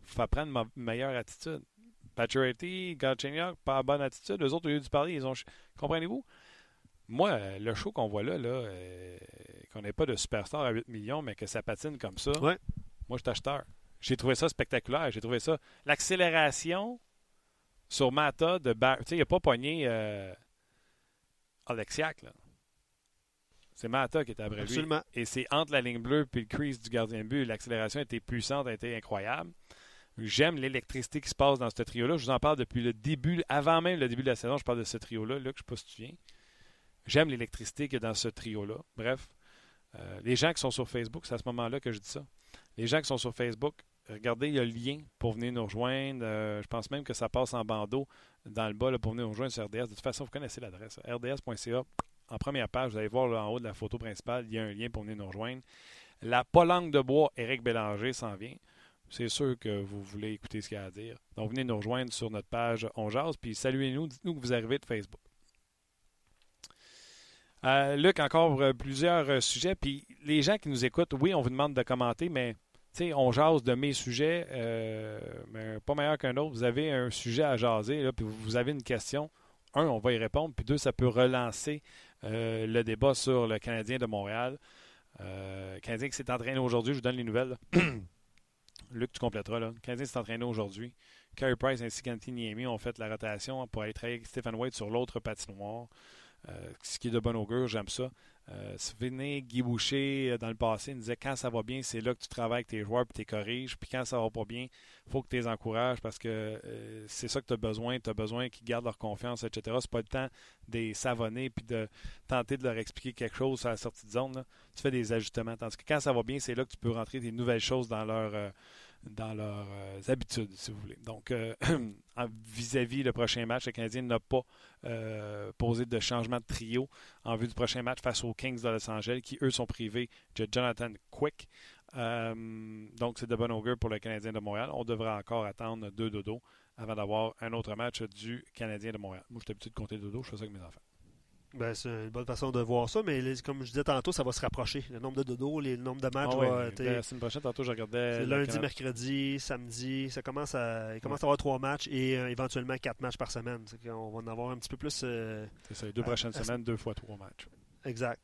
Il faut prendre une meilleure attitude. Paturity, Galchenyuk, pas bonne attitude. Les autres, au lieu de parler, ils ont. Comprenez-vous? Moi, le show qu'on voit là, là euh, qu'on n'ait pas de superstar à 8 millions, mais que ça patine comme ça, moi, je suis acheteur. J'ai trouvé ça spectaculaire. J'ai trouvé ça. L'accélération sur Mata de Bar... Tu sais, il n'a pas pogné euh, Alexiak, là. C'est Mata qui était après lui. Et c'est entre la ligne bleue et le crease du gardien de but. L'accélération était puissante, a été incroyable. J'aime l'électricité qui se passe dans ce trio-là. Je vous en parle depuis le début, avant même le début de la saison, je parle de ce trio-là. Luc, je ne sais pas si tu viens. J'aime l'électricité qu'il y a dans ce trio-là. Bref, euh, les gens qui sont sur Facebook, c'est à ce moment-là que je dis ça. Les gens qui sont sur Facebook, regardez, il y a le lien pour venir nous rejoindre. Euh, je pense même que ça passe en bandeau dans le bas pour venir nous rejoindre sur RDS. De toute façon, vous connaissez l'adresse. rds.ca. En première page, vous allez voir en haut de la photo principale, il y a un lien pour venir nous rejoindre. La Polangue de bois, Éric Bélanger s'en vient. C'est sûr que vous voulez écouter ce qu'il y a à dire. Donc, venez nous rejoindre sur notre page On Jase, puis saluez-nous, dites-nous que vous arrivez de Facebook. Euh, Luc, encore euh, plusieurs sujets. Puis les gens qui nous écoutent, oui, on vous demande de commenter, mais on jase de mes sujets, mais pas meilleur qu'un autre. Vous avez un sujet à jaser, puis vous avez une question. Un, on va y répondre. Puis deux, ça peut relancer le débat sur le Canadien de Montréal. le Canadien qui s'est entraîné aujourd'hui, je vous donne les nouvelles. [coughs] Luc, tu compléteras. Là. Le Canadien s'est entraîné aujourd'hui. Carey Price ainsi qu'Anthony Niemi ont fait la rotation pour aller travailler avec Stephen White sur l'autre patinoire. Euh, ce qui est de bon augure, j'aime ça. Euh, venez Guy Boucher, euh, dans le passé, il disait quand ça va bien, c'est là que tu travailles avec tes joueurs et tu corriges. Puis quand ça va pas bien, il faut que tu les encourages parce que euh, c'est ça que tu as besoin. Tu as besoin qu'ils gardent leur confiance, etc. C'est pas le temps de savonner puis de tenter de leur expliquer quelque chose à la sortie de zone. Tu fais des ajustements. Tandis que quand ça va bien, c'est là que tu peux rentrer des nouvelles choses dans leur dans leurs euh, habitudes, si vous voulez. Donc, euh, [clears throat] vis-à-vis le prochain match, le Canadien n'a pas euh, posé de changement de trio en vue du prochain match face aux Kings de Los Angeles, qui, eux, sont privés de Jonathan Quick. donc, c'est de bon augure pour le Canadien de Montréal. On devrait encore attendre deux dodo avant d'avoir un autre match du Canadien de Montréal. Moi, je suis habitué de compter dodo, je fais ça avec mes enfants. Ben, c'est une bonne façon de voir ça, mais comme je disais tantôt, ça va se rapprocher. Le nombre de dodo, le nombre de matchs ah va être. La semaine prochaine, tantôt, je regardais. lundi, mercredi, samedi. Ça commence à, il commence à avoir trois matchs et euh, éventuellement quatre matchs par semaine. On va en avoir un petit peu plus. Euh, c'est ça, les deux prochaines semaines, deux fois trois matchs. Exact.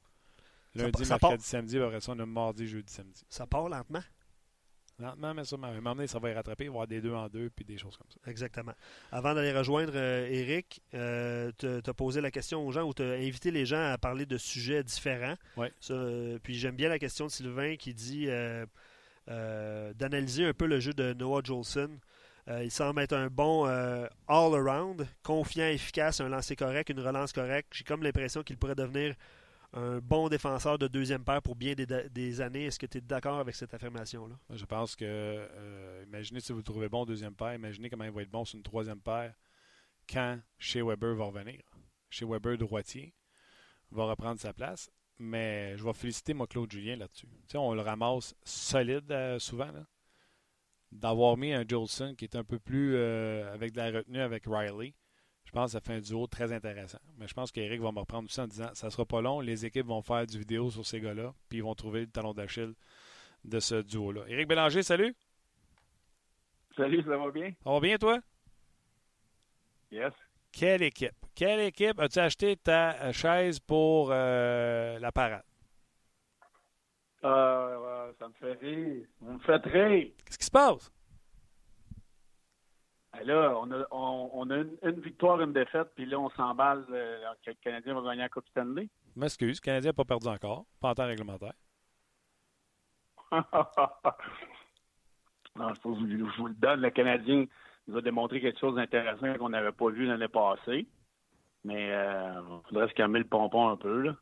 Lundi, mercredi, samedi, après ça, on a mardi, jeudi, samedi. Ça part lentement. Lentement, mais sûrement. À un moment donné, ça va y rattraper, il va y avoir des deux en deux, puis des choses comme ça. Exactement. Avant d'aller rejoindre euh, Eric, euh, tu as posé la question aux gens ou tu as invité les gens à parler de sujets différents. Ouais. Euh, puis j'aime bien la question de Sylvain qui dit d'analyser un peu le jeu de Noah Jolson. il semble être un bon all-around, confiant, efficace, un lancer correct, une relance correcte. J'ai comme l'impression qu'il pourrait devenir un bon défenseur de deuxième paire pour bien des, années. Est-ce que tu es d'accord avec cette affirmation-là? Je pense que, euh, imaginez si vous le trouvez bon deuxième paire, imaginez comment il va être bon sur une troisième paire quand chez Weber va revenir. Chez Weber droitier va reprendre sa place. Mais je vais féliciter moi Claude Julien là-dessus. on le ramasse solide euh, souvent. D'avoir mis un Jolson qui est un peu plus euh, avec de la retenue avec Riley je pense que ça fait un duo très intéressant. Mais je pense qu'Eric va me reprendre tout en disant ça sera pas long, les équipes vont faire du vidéo sur ces gars-là, puis ils vont trouver le talon d'Achille de ce duo-là. Éric Bélanger, salut. Salut, ça va bien? Ça va bien, toi? Yes. Quelle équipe? Quelle équipe as-tu acheté ta chaise pour euh, la parade? Euh, ça me fait rire. Vous me faites rire. Qu'est-ce qui se passe? Ben là, on a, on, a une, victoire, une défaite, puis là, on s'emballe euh, que le Canadien va gagner la Coupe Stanley. M'excuse, le Canadien n'a pas perdu encore, pas en temps réglementaire. [laughs] non, je, vous, le donne. Le Canadien nous a démontré quelque chose d'intéressant qu'on n'avait pas vu l'année passée. Mais il euh, faudrait se calmer le pompon un peu. Là.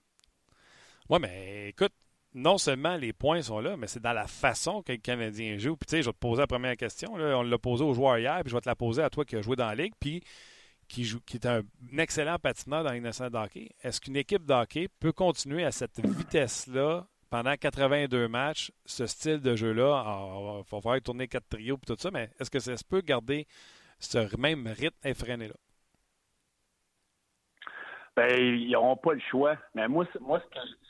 Oui, mais écoute, non seulement les points sont là, mais c'est dans la façon que le Canadien joue. Puis tu sais, je vais te poser la première question. On l'a posée aux joueurs hier, puis je vais te la poser à toi qui as joué dans la Ligue, puis qui, joue, qui est un, excellent patineur dans l'innocent hockey. Est-ce qu'une équipe d'hockey peut continuer à cette vitesse-là pendant 82 matchs, ce style de jeu-là? Il va falloir tourner quatre trios et tout ça, mais est-ce que ça se peut garder ce même rythme effréné-là? Ben, ils n'auront pas le choix. Mais moi, moi ce, que, ce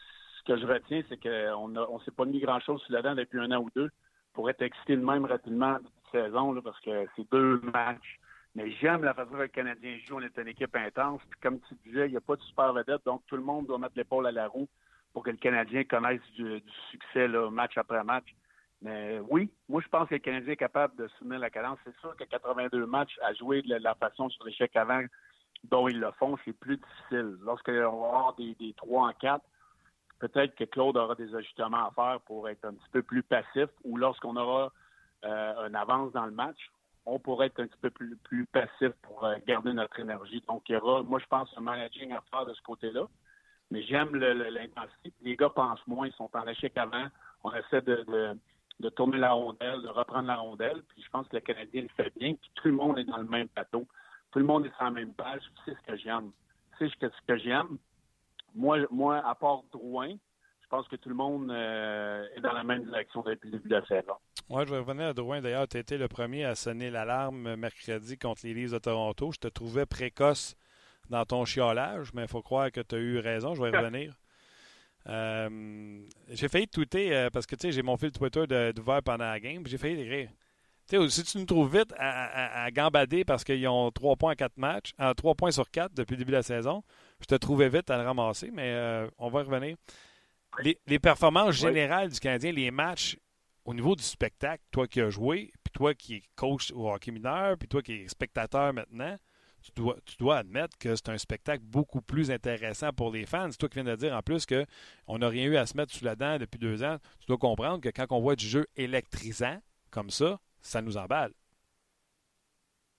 que je retiens, c'est qu'on ne s'est pas mis grand-chose sur la dent depuis un an ou deux pour être excité de même rapidement cette saison, là, parce que c'est deux matchs. Mais j'aime la façon dont le Canadien joue. On est une équipe intense. Puis comme tu disais, il n'y a pas de super vedette, donc tout le monde doit mettre l'épaule à la roue pour que le Canadien connaisse du, succès match après match. Mais oui, moi je pense que le Canadien est capable de soutenir la cadence. C'est sûr que 82 matchs à jouer de la façon sur l'échec avant dont ils le font, c'est plus difficile. Lorsqu'on va avoir des, des 3 en 4, peut-être que Claude aura des ajustements à faire pour être un petit peu plus passif ou lorsqu'on aura euh, une avance dans le match, on pourrait être un petit peu plus, passif pour euh, garder notre énergie. Donc, il y aura, moi, je pense, un managing à faire de ce côté-là. Mais j'aime l'intensité. Les gars pensent moins, ils sont en échec avant. On essaie de, tourner la rondelle, de reprendre la rondelle. Puis je pense que le Canadien le fait bien. Puis tout le monde est dans le même plateau. Tout le monde est sur la même page. C'est ce que j'aime. C'est ce que j'aime. Moi, moi, à part Drouin, je pense que tout le monde euh, est dans la même direction depuis le début de la saison. Oui, je vais revenir à Drouin. D'ailleurs, tu as été le premier à sonner l'alarme mercredi contre les Leafs de Toronto. Je te trouvais précoce dans ton chiolage, mais il faut croire que tu as eu raison. Je vais [laughs] revenir. Euh, j'ai failli tweeter euh, parce que tu sais, j'ai mon fil Twitter d'ouvert pendant la game. J'ai failli écrire. Tu sais, si tu nous trouves vite à, gambader parce qu'ils ont 3 points à 4 matchs, 3 points sur 4 depuis le début de la saison, je te trouvais vite à le ramasser, mais on va revenir. Les, performances générales du Canadien, les matchs au niveau du spectacle, toi qui as joué, puis toi qui es coach au hockey mineur, puis toi qui es spectateur maintenant, tu dois, tu dois admettre que c'est un spectacle beaucoup plus intéressant pour les fans. C'est toi qui viens de dire en plus qu'on n'a rien eu à se mettre sous la dent depuis deux ans. Tu dois comprendre que quand on voit du jeu électrisant comme ça, ça nous emballe.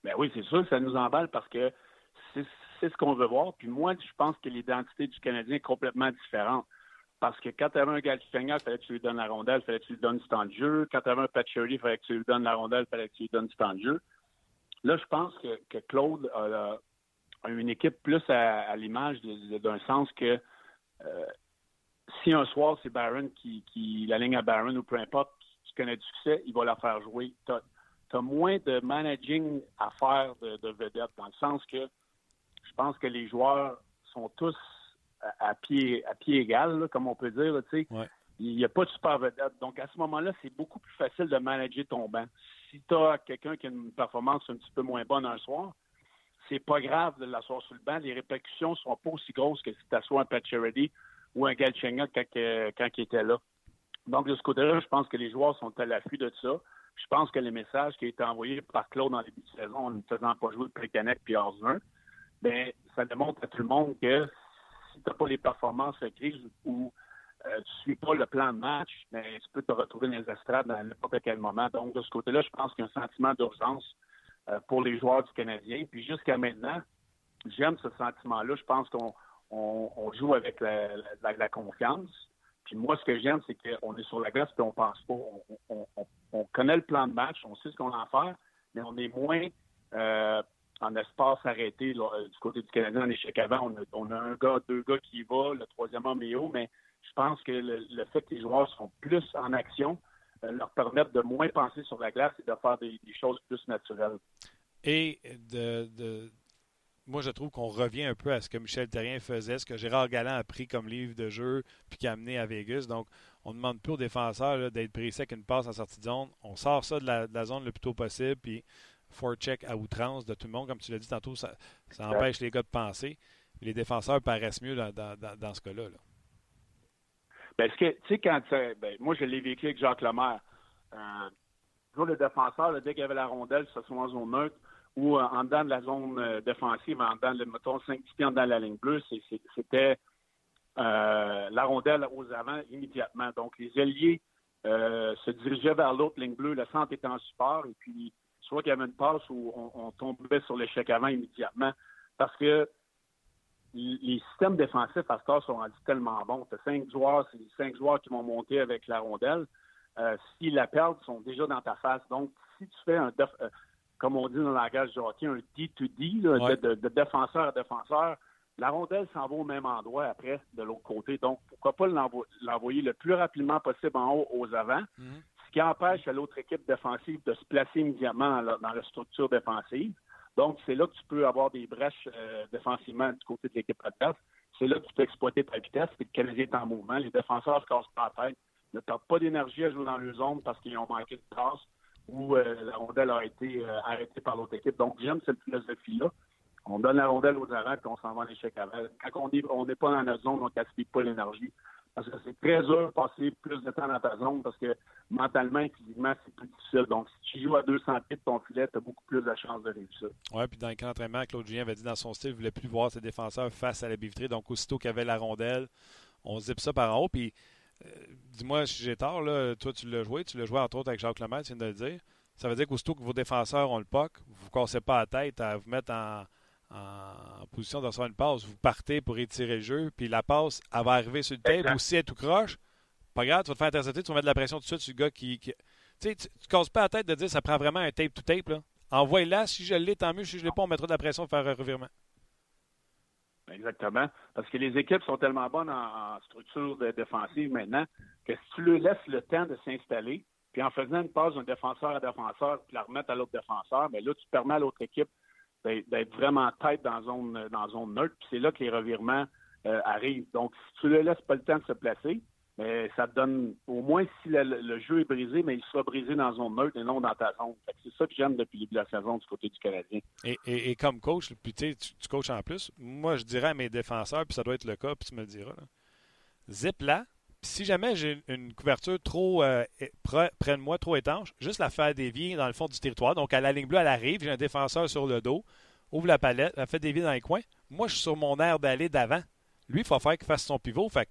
Ben oui, c'est sûr que ça nous emballe parce que c'est ce qu'on veut voir. Puis moi, je pense que l'identité du Canadien est complètement différente. Parce que quand tu avais un gars il fallait que tu lui donnes la rondelle, il fallait que tu lui donnes du temps de jeu. Quand tu avais un Patcherly, il fallait que tu lui donnes la rondelle, il fallait que tu lui donnes du temps de jeu. Là, je pense que, Claude a, une équipe plus à, l'image d'un sens que euh, si un soir c'est Barron qui, qui la ligne à Barron ou peu importe, qui connaît du succès, il va la faire jouer. Tu as, moins de managing à faire de, de vedette, dans le sens que je pense que les joueurs sont tous à, pied, à pied égal, comme on peut dire. Il n'y a pas de super vedette. Donc, à ce moment-là, c'est beaucoup plus facile de manager ton banc. Si tu as quelqu'un qui a une performance un petit peu moins bonne un soir, c'est pas grave de l'asseoir sur le banc. Les répercussions ne sont pas aussi grosses que si tu assois un Pacioretty ou un Galchenga quand, quand il était là. Donc, de ce côté-là, je pense que les joueurs sont à l'affût de ça. Je pense que les messages qui ont été envoyés par Claude dans les début de saison en ne faisant pas jouer Précanec puis Orzun, ben, ça démontre à tout le monde que si tu n'as pas les performances grises ou euh, tu ne suis pas le plan de match, mais ben, tu peux te retrouver dans les estrades à n'importe quel moment. Donc, de ce côté-là, je pense qu'il y a un sentiment d'urgence euh, pour les joueurs du Canadien. Puis jusqu'à maintenant, j'aime ce sentiment-là. Je pense qu'on joue avec la, confiance. Puis moi, ce que j'aime, c'est qu'on est sur la glace et on pense pas. On, connaît le plan de match, on sait ce qu'on a à faire, mais on est moins euh, en espace arrêté euh, du côté du Canadien en échec avant. On a, un gars, deux gars qui y va, le troisième homme est haut, mais je pense que le, fait que les joueurs sont plus en action euh, leur permettent de moins penser sur la glace et de faire des, choses plus naturelles. Et de, moi, je trouve qu'on revient un peu à ce que Michel Terrien faisait, ce que Gérard Galland a pris comme livre de jeu puis qui a amené à Vegas. Donc, on demande plus aux défenseurs d'être pris sec une passe en sortie de zone. On sort ça de la, de la zone le plus tôt possible, puis check à outrance de tout le monde. Comme tu l'as dit tantôt, ça, empêche les gars de penser. Les défenseurs paraissent mieux dans, ce cas-là. Ben, que, tu sais, quand. Ben, moi, je l'ai vécu avec Jacques Lemaire. Euh, le défenseur, dès qu'il y avait la rondelle, que ce soit en zone neutre ou euh, en dedans de la zone euh, défensive, en dedans, de, mettons, 5 pieds en dedans de la ligne bleue, c'était euh, la rondelle aux avant immédiatement. Donc, les alliés se dirigeaient vers l'autre ligne bleue, le centre était en support, et puis soit qu'il y avait une passe où on, tombait sur l'échec avant immédiatement. Parce que les systèmes défensifs à ce temps sont rendus tellement bons. Tu as cinq joueurs, c'est cinq joueurs qui vont monter avec la rondelle. Euh, S'ils la perdent, ils sont déjà dans ta face. Donc, si tu fais un, euh, comme on dit dans le langage du hockey, un D2D, de, défenseur à défenseur, la rondelle s'en va au même endroit après, de l'autre côté. Donc, pourquoi pas l'envoyer le plus rapidement possible en haut aux avant. Mhm. Ce qui empêche à l'autre équipe défensive de se placer immédiatement dans la, structure défensive. Donc, c'est là que tu peux avoir des brèches euh, défensivement du côté de l'équipe adverse. C'est là que tu peux exploiter ta vitesse, puis le Canadien est en mouvement. Les défenseurs se cassent la tête, ne perdent pas d'énergie à jouer dans le zone parce qu'ils ont manqué de passe ou euh, la rondelle a été euh, arrêtée par l'autre équipe. Donc, j'aime cette philosophie-là. On donne la rondelle aux arrêts, puis on s'en va en échec avant. Quand on n'est pas dans notre zone, on ne gaspille pas l'énergie. Parce que c'est très dur de passer plus de temps dans ta zone parce que mentalement et physiquement, c'est plus difficile. Donc, si tu joues à 200 pieds de ton filet, tu as beaucoup plus de chances de réussir. Oui, puis dans le camp d'entraînement, Claude Julien avait dit dans son style, il ne voulait plus voir ses défenseurs face à la bivitrée. Donc, aussitôt qu'il y avait la rondelle, on zip ça par en haut. Puis, euh, dis-moi si j'ai tort, là, toi, tu l'as joué. Tu l'as joué entre autres avec Jacques Lemaire, tu viens de le dire. Ça veut dire qu'aussitôt que vos défenseurs ont le puck, vous ne cassez pas la tête à vous mettre en en position de recevoir une passe, vous partez pour étirer le jeu, puis la passe, elle va arriver sur le tape, ou si elle est tout croche, pas grave, tu vas te faire intercepter, tu vas mettre de la pression tout de suite sur le gars qui. Tu sais, tu ne casses pas la tête de dire ça prend vraiment un tape to tape. Là. Envoie-la, si je l'ai, tant mieux. Si je ne l'ai pas, on mettra de la pression pour faire un revirement. Exactement. Parce que les équipes sont tellement bonnes en, structure de défensive maintenant que si tu leur laisses le temps de s'installer, puis en faisant une passe d'un défenseur à défenseur, puis la remettre à l'autre défenseur, mais là, tu permets à l'autre équipe d'être vraiment tête dans zone, dans zone neutre. Puis c'est là que les revirements euh, arrivent. Donc, si tu ne laisses pas le temps de se placer, mais ça te donne, au moins si le, jeu est brisé, mais il sera brisé dans zone neutre et non dans ta zone. C'est ça que j'aime depuis le début de la saison du côté du Canadien. Et, comme coach, puis tu, tu coaches en plus, moi je dirais à mes défenseurs, puis ça doit être le cas, puis tu me le diras, zip là, si jamais j'ai une couverture trop euh, près de moi, trop étanche, juste la faire dévier dans le fond du territoire. Donc, à la ligne bleue, elle arrive, j'ai un défenseur sur le dos, ouvre la palette, la fait dévier dans les coins. Moi, je suis sur mon air d'aller d'avant. Lui, il faut faire qu'il fasse son pivot. Fait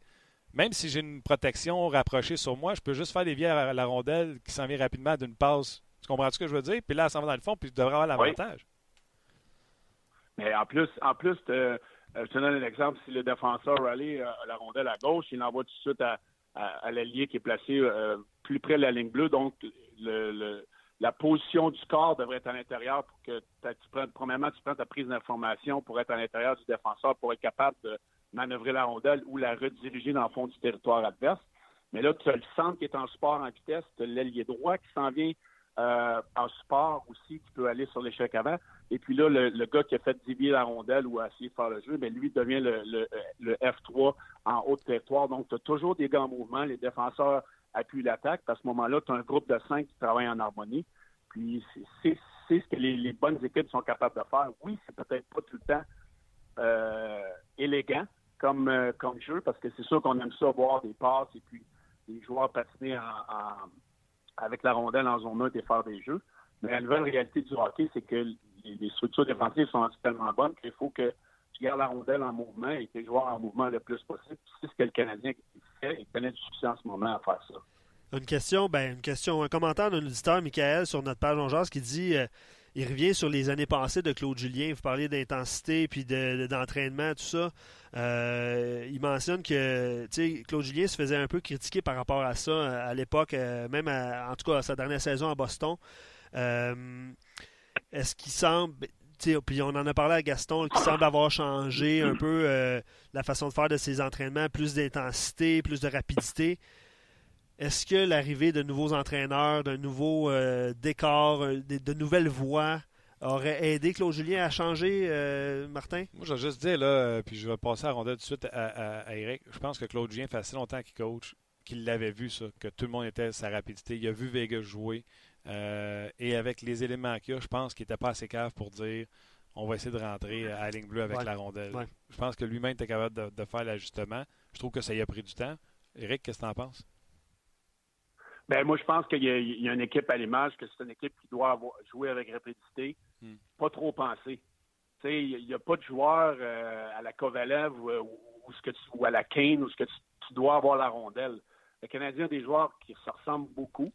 même si j'ai une protection rapprochée sur moi, je peux juste faire dévier la, la rondelle qui s'en vient rapidement d'une passe. Tu comprends ce que je veux dire? Puis là, elle s'en va dans le fond, puis tu devrais avoir l'avantage. Mais en plus, en plus de euh, je te donne un exemple. Si le défenseur rallye euh, la rondelle à gauche, il l'envoie tout de suite à, l'allié qui est placé euh, plus près de la ligne bleue. Donc, la position du corps devrait être à l'intérieur pour que tu prennes, premièrement, tu prends ta prise d'information pour être à l'intérieur du défenseur, pour être capable de manœuvrer la rondelle ou la rediriger dans le fond du territoire adverse. Mais là, tu as le centre qui est en support en vitesse, tu as l'ailier droit qui s'en vient en support aussi, qui peut aller sur l'échec avant. Et puis là, le, gars qui a fait dévier la rondelle ou a essayé de faire le jeu, mais lui devient le, F3 en haut de territoire. Donc, tu as toujours des gars en mouvement. Les défenseurs appuient l'attaque. À ce moment-là, tu as un groupe de cinq qui travaille en harmonie. Puis, c'est ce que les, bonnes équipes sont capables de faire. Oui, c'est peut-être pas tout le temps euh, élégant comme, euh, comme jeu, parce que c'est sûr qu'on aime ça voir des passes et puis des joueurs patiner avec la rondelle en zone neutre et faire des jeux. Mais la nouvelle réalité du hockey, c'est que les, structures défensives sont tellement bonnes qu'il faut que tu gardes la rondelle en mouvement et que les joueurs en mouvement le plus possible. C'est ce que le Canadien fait. Il connaît du succès en ce moment à faire ça. Une question, ben, une question, un commentaire d'un auditeur, Michael, sur notre page On qui dit euh, il revient sur les années passées de Claude Julien. Vous parliez d'intensité puis d'entraînement, tout ça. Euh, il mentionne que Claude Julien se faisait un peu critiquer par rapport à ça à l'époque, euh, même en tout cas à sa dernière saison à Boston. Est-ce qu'il semble, puis on en a parlé à Gaston, qui semble avoir changé un peu euh, la façon de faire de ses entraînements, plus d'intensité, plus de rapidité. Est-ce que l'arrivée de nouveaux entraîneurs, d'un nouveau euh, décor, euh, de, nouvelles voix aurait aidé Claude Julien à changer, Martin? Moi, je vais juste dire, là, puis je vais passer à tout de suite à, Eric. Je pense que Claude Julien fait assez longtemps qu'il coach, qu'il l'avait vu, ça, que tout le monde était à sa rapidité. Il a vu Vegas jouer. Euh, et avec les éléments qu'il y a, je pense qu'il n'était pas assez cave pour dire on va essayer de rentrer à la ligne bleue avec la rondelle. Je pense que lui-même était capable de, faire l'ajustement. Je trouve que ça y a pris du temps. Eric, qu'est-ce que tu en penses? Ben, moi, je pense qu'il y, a une équipe à l'image, que c'est une équipe qui doit jouer avec rapidité, hmm. pas trop penser. Il n'y a, pas de joueur euh, à la Kovalev ou, ce que ou, à la Kane où ce que tu, dois avoir la rondelle. Le Canadien a des joueurs qui se ressemblent beaucoup.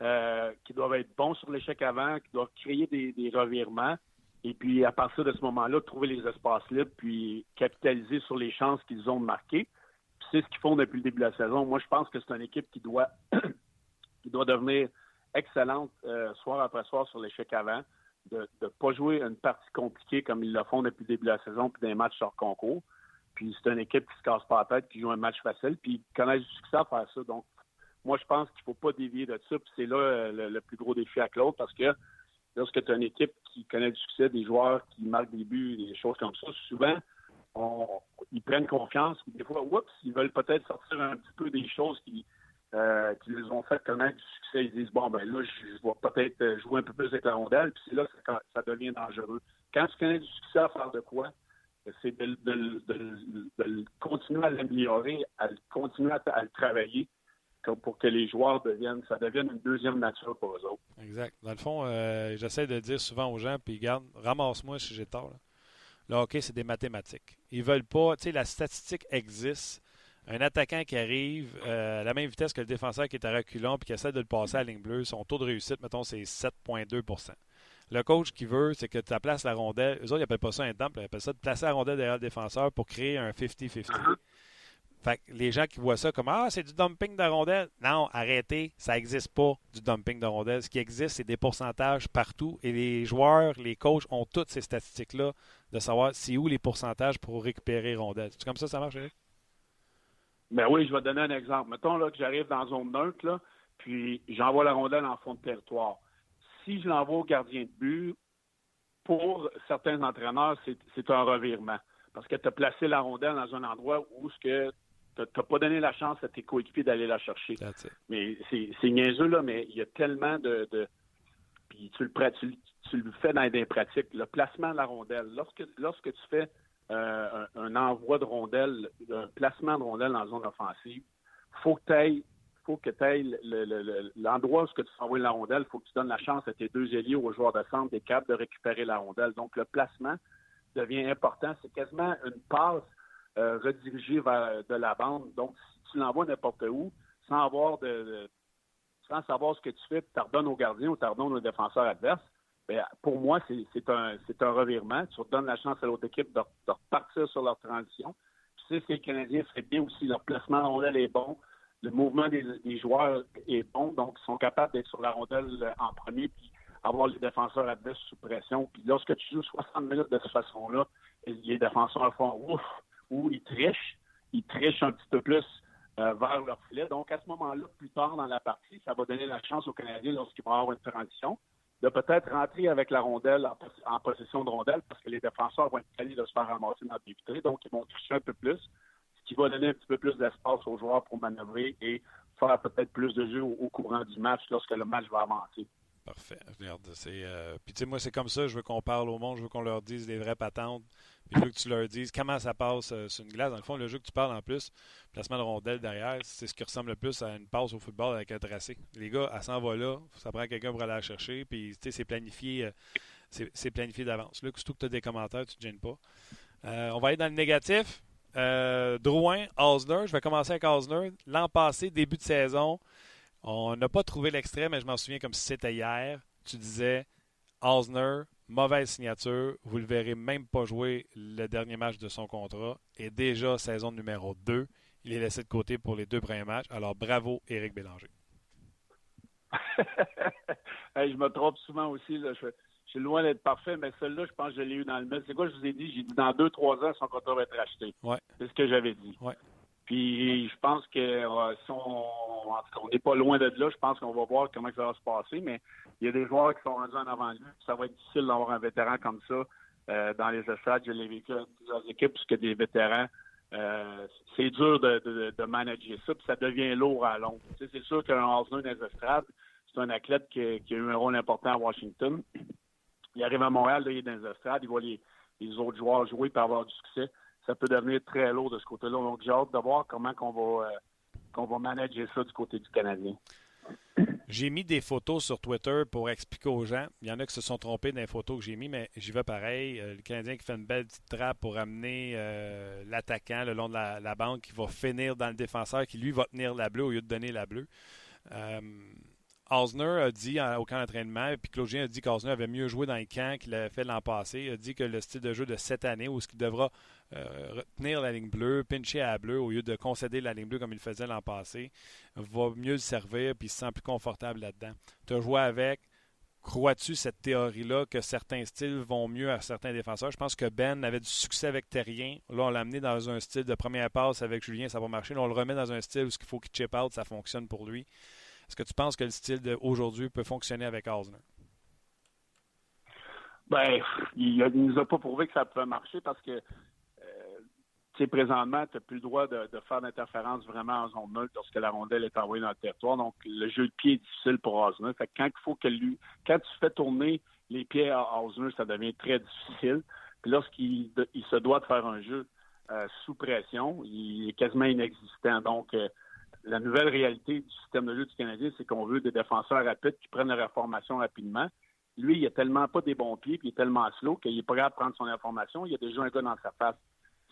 Euh, qui doivent être bons sur l'échec avant, qui doivent créer des, revirements. Et puis, à partir de ce moment-là, trouver les espaces libres, puis capitaliser sur les chances qu'ils ont marquées. C'est ce qu'ils font depuis le début de la saison. Moi, je pense que c'est une équipe qui doit, [clears throat] qui doit devenir excellente euh, soir après soir sur l'échec avant, de ne pas jouer une partie compliquée comme ils le font depuis le début de la saison, puis des matchs sur concours. Puis c'est une équipe qui se casse pas la tête, qui joue un match facile, puis ils connaissent du succès à faire ça. Donc, moi, je pense qu'il ne faut pas dévier de ça. Puis c'est là euh, le, plus gros défi à Claude parce que lorsque tu as une équipe qui connaît du succès, des joueurs qui marquent des buts, des choses comme ça, souvent, ils prennent confiance. Des fois, oups, ils veulent peut-être sortir un petit peu des choses qui, euh, les ont fait connaître du succès. Ils disent, bon, ben là, je, vais peut-être jouer un peu plus avec la rondelle, puis c'est là que ça, devient dangereux. Quand tu connais du succès à faire de quoi, c'est de, continuer à l'améliorer, à continuer à, le travailler pour que les joueurs deviennent, ça devienne une deuxième nature pour eux autres. Exact. Dans le fond, euh, j'essaie de dire souvent aux gens, puis garde, ramasse-moi si j'ai tort. Le hockey, c'est des mathématiques. Ils veulent pas, tu sais, la statistique existe. Un attaquant qui arrive euh, à la même vitesse que le défenseur qui est à reculons puis qui essaie de le passer à la ligne bleue, son taux de réussite, mettons, c'est 7,2% Le coach qui veut, c'est que tu places la rondelle. Eux autres, ils n'appellent pas ça un temple, ils appellent ça de placer la rondelle derrière le défenseur pour créer un 50-50. Les gens qui voient ça comme Ah, c'est du dumping de rondelles. Non, arrêtez, ça n'existe pas du dumping de rondelles. Ce qui existe, c'est des pourcentages partout. Et les joueurs, les coachs ont toutes ces statistiques-là de savoir c'est où les pourcentages pour récupérer rondelles. C'est comme ça ça marche, Eric? Ben oui, je vais te donner un exemple. Mettons là, que j'arrive dans zone neutre, là, puis j'envoie la rondelle en fond de territoire. Si je l'envoie au gardien de but, pour certains entraîneurs, c'est un revirement. Parce que tu as placé la rondelle dans un endroit où ce que tu n'as pas donné la chance à tes coéquipiers d'aller la chercher. Mais c'est niaiseux, là, mais il y a tellement de. puis tu le, tu, le fais dans des pratiques. Le placement de la rondelle. Lorsque, lorsque tu fais euh, un, envoi de rondelle, un placement de rondelle dans la zone offensive, faut que tu ailles faut que tu ailles l'endroit où tu envoies la rondelle, il faut que tu donnes la chance à tes deux ailiers aux joueurs de centre des capables de récupérer la rondelle. Donc, le placement devient important. C'est quasiment une passe euh, redirigé vers de la bande. Donc, si tu l'envoies n'importe où, sans avoir de, sans savoir ce que tu fais, tu redonnes au gardien ou tu redonnes au défenseur adverse, bien, pour moi, c'est un, un revirement. Tu redonnes la chance à l'autre équipe de, repartir sur leur transition. Tu sais que les Canadiens feraient bien aussi. Leur placement en rondelle est bon. Le mouvement des, joueurs est bon. Donc, ils sont capables d'être sur la rondelle en premier puis avoir les défenseurs adverses sous pression. Puis lorsque tu joues 60 minutes de cette façon-là, les défenseurs font ouf, où ils trichent, ils trichent un petit peu plus euh, vers leur filet. Donc, à ce moment-là, plus tard dans la partie, ça va donner la chance aux Canadiens, lorsqu'ils vont avoir une transition, de peut-être rentrer avec la rondelle en, possession de rondelle parce que les défenseurs vont être de se faire ramasser dans le vitrée, donc ils vont toucher un peu plus, ce qui va donner un petit peu plus d'espace aux joueurs pour manœuvrer et faire peut-être plus de jeux au, courant du match lorsque le match va avancer. Parfait. Regarde, c'est. Euh, puis tu sais, moi, c'est comme ça. Je veux qu'on parle au monde. Je veux qu'on leur dise les vraies patentes. Je veux que tu leur dises comment ça passe euh, sur une glace. Dans le fond, le jeu que tu parles en plus, placement de rondelle derrière, c'est ce qui ressemble le plus à une passe au football avec un tracé. Les gars, elle s'en va là. Ça prend quelqu'un pour aller la chercher. Puis c'est planifié. Euh, c'est planifié d'avance. Là, surtout que tu as des commentaires, tu ne te gênes pas. on va aller dans le négatif. Drouin, Osner. Je vais commencer avec Osner. L'an passé, début de saison, on n'a pas trouvé l'extrait, mais je m'en souviens comme si c'était hier. Tu disais Osner, mauvaise signature. Vous ne le verrez même pas jouer le dernier match de son contrat. Et déjà, saison numéro 2, il est laissé de côté pour les deux premiers matchs. Alors bravo, Éric Bélanger. [laughs] je me trompe souvent aussi. Je, suis loin d'être parfait, mais celle-là, je pense que je l'ai eu dans le mail. C'est quoi je vous ai dit? J'ai dit dans deux, trois ans, son contrat va être racheté. Ouais. C'est ce que j'avais dit. Ouais. Puis je pense que euh, si on n'est pas loin de là, je pense qu'on va voir comment ça va se passer, mais il y a des joueurs qui sont rendus en avant de lui. Ça va être difficile d'avoir un vétéran comme ça euh, dans les estrades. Je l'ai vécu dans plusieurs équipes, puisque des vétérans, euh, c'est dur de, manager ça, puis ça devient lourd à long. c'est sûr qu'un Osner dans les estrades, c'est un athlète qui, a eu un rôle important à Washington. Il arrive à Montréal, là, il est dans les estrades, il voit les, autres joueurs jouer pour avoir du succès ça peut devenir très lourd de ce côté-là. Donc, j'ai hâte de voir comment on va, euh, qu'on va manager ça du côté du Canadien. J'ai mis des photos sur Twitter pour expliquer aux gens. Il y en a qui se sont trompés dans les photos que j'ai mis, mais j'y vais pareil. Euh, le Canadien qui fait une belle petite trappe pour amener euh, l'attaquant le long de la, bande qui va finir dans le défenseur, qui lui va tenir la bleue au lieu de donner la bleue. Osner a dit au camp d'entraînement, puis Claudien a dit qu'Osner avait mieux joué dans les camps qu'il avait fait l'an passé. Il a dit que le style de jeu de cette année, où ce qu'il devra euh, retenir la ligne bleue, pincher à la bleue au lieu de concéder la ligne bleue comme il faisait l'an passé, va mieux le servir puis il se sent plus confortable là-dedans. Tu as joué avec, crois-tu cette théorie-là que certains styles vont mieux à certains défenseurs? Je pense que Ben avait du succès avec Terrien. Là, on l'a amené dans un style de première passe avec Julien, ça va marcher. Là, on le remet dans un style où il faut qu'il chip out, ça fonctionne pour lui. Est-ce que tu penses que le style d'aujourd'hui peut fonctionner avec Osner? Ben, il ne nous a pas prouvé que ça pouvait marcher parce que présentement, tu n'as plus le droit de, faire d'interférence vraiment en zone neutre lorsque la rondelle est envoyée dans le territoire. Donc, le jeu de pied est difficile pour Osner. Fait quand il faut que lui, quand tu fais tourner les pieds à Osner, ça devient très difficile. Puis lorsqu'il il se doit de faire un jeu euh, sous pression, il est quasiment inexistant. Donc, euh, la nouvelle réalité du système de jeu du Canadien, c'est qu'on veut des défenseurs rapides qui prennent leur information rapidement. Lui, il a tellement pas des bons pieds, puis il est tellement slow qu'il n'est pas capable de prendre son information. Il y a déjà un gars dans sa face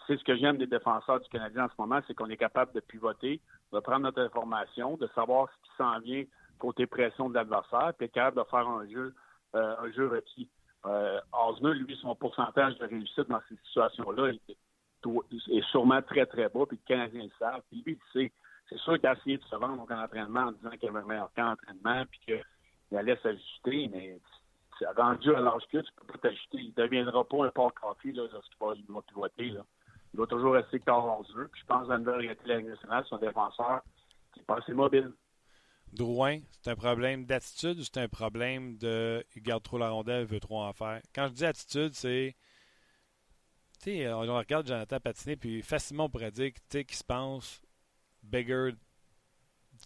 c'est ce que j'aime des défenseurs du Canadien en ce moment, c'est qu'on est capable de pivoter, de prendre notre information, de savoir ce qui s'en vient côté pression de l'adversaire, puis être capable de faire un jeu, euh, un jeu requis. Euh, lui, son pourcentage de réussite dans ces situations-là est, sûrement très, très bas, puis le Canadien le savent. Puis lui, c'est sûr essayé de se vendre au camp d'entraînement en disant qu'il avait un meilleur camp d'entraînement, puis qu'il allait s'ajuster, mais rendu à l'âge que tu peux pas t'ajuster. Il ne deviendra pas un port café lorsqu'il va, va pivoter. Là il va toujours rester corps jeu. Puis je pense que la nouvelle réalité de nationale, un défenseur qui est pas assez mobile. Drouin, c'est un problème d'attitude ou c'est un problème de il garde trop la rondelle, il veut trop en faire? Quand je dis attitude, c'est. Tu sais, on regarde Jonathan patiner, puis facilement on pourrait dire qu'il se pense bigger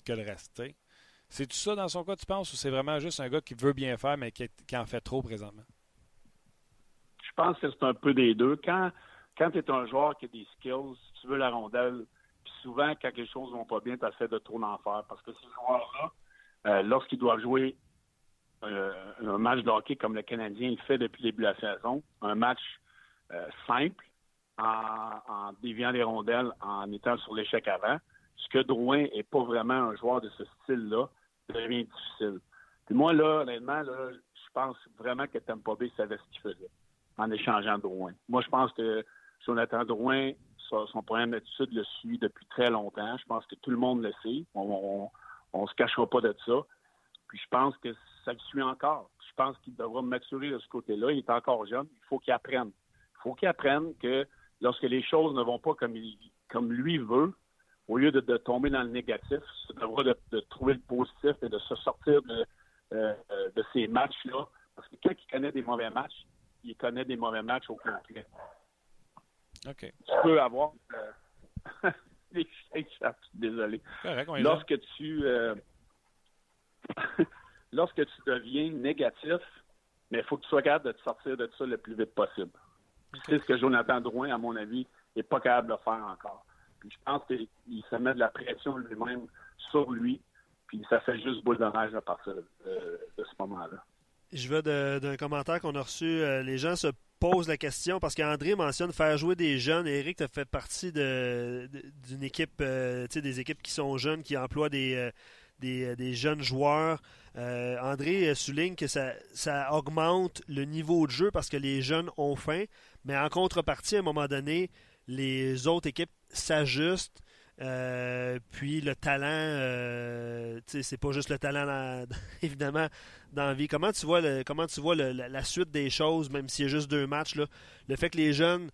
que le reste. C'est tout ça dans son cas, tu penses, ou c'est vraiment juste un gars qui veut bien faire, mais qui, en fait trop présentement? Je pense que c'est un peu des deux. Quand quand tu es un joueur qui a des skills, tu veux la rondelle, puis souvent, quand les choses vont pas bien, tu essaies de trop en faire. Parce que ces joueurs-là, euh, lorsqu'ils doivent jouer euh, un match de hockey comme le Canadien il fait depuis le début de la saison, un match euh, simple, en, déviant les rondelles, en étant sur l'échec avant, ce que Drouin n'est pas vraiment un joueur de ce style-là, devient difficile. Puis moi, là, honnêtement, là, je pense vraiment que Tampa Bay savait ce qu'il faisait en échangeant Drouin. Moi, je pense que Jonathan Drouin, son problème d'attitude le suit depuis très longtemps. Je pense que tout le monde le sait. On ne se cachera pas de ça. Puis je pense que ça le suit encore. Je pense qu'il devra maturer de ce côté-là. Il est encore jeune. Il faut qu'il apprenne. Il faut qu'il apprenne que lorsque les choses ne vont pas comme, comme lui veut, au lieu de, tomber dans le négatif, il devra de, trouver le positif et de se sortir de, euh, de ces matchs-là. Parce que quand il connaît des mauvais matchs, il connaît des mauvais matchs au complet. Tu peux avoir euh, [laughs] désolé. lorsque tu euh, [laughs] lorsque tu deviens négatif, mais il faut que tu sois capable de te sortir de ça le plus vite possible. C'est ce que Jonathan Drouin, à mon avis, n'est pas capable de faire encore. Je pense qu'il se met de la pression lui-même sur lui, puis ça fait juste boule de neige à partir de, de ce moment-là. Je veux d'un commentaire qu'on a reçu. Euh, les gens se pose la question parce qu'André mentionne faire jouer des jeunes. Eric, tu fait partie d'une équipe, euh, des équipes qui sont jeunes, qui emploient des, euh, euh, jeunes joueurs. André souligne que ça augmente le niveau de jeu parce que les jeunes ont faim, mais en contrepartie, à un moment donné, les autres équipes s'ajustent euh, puis le talent, euh, c'est pas juste le talent, [laughs] évidemment, dans la vie. Comment tu vois, le, comment tu vois la, suite des choses, même s'il y a juste deux matchs, le fait que les jeunes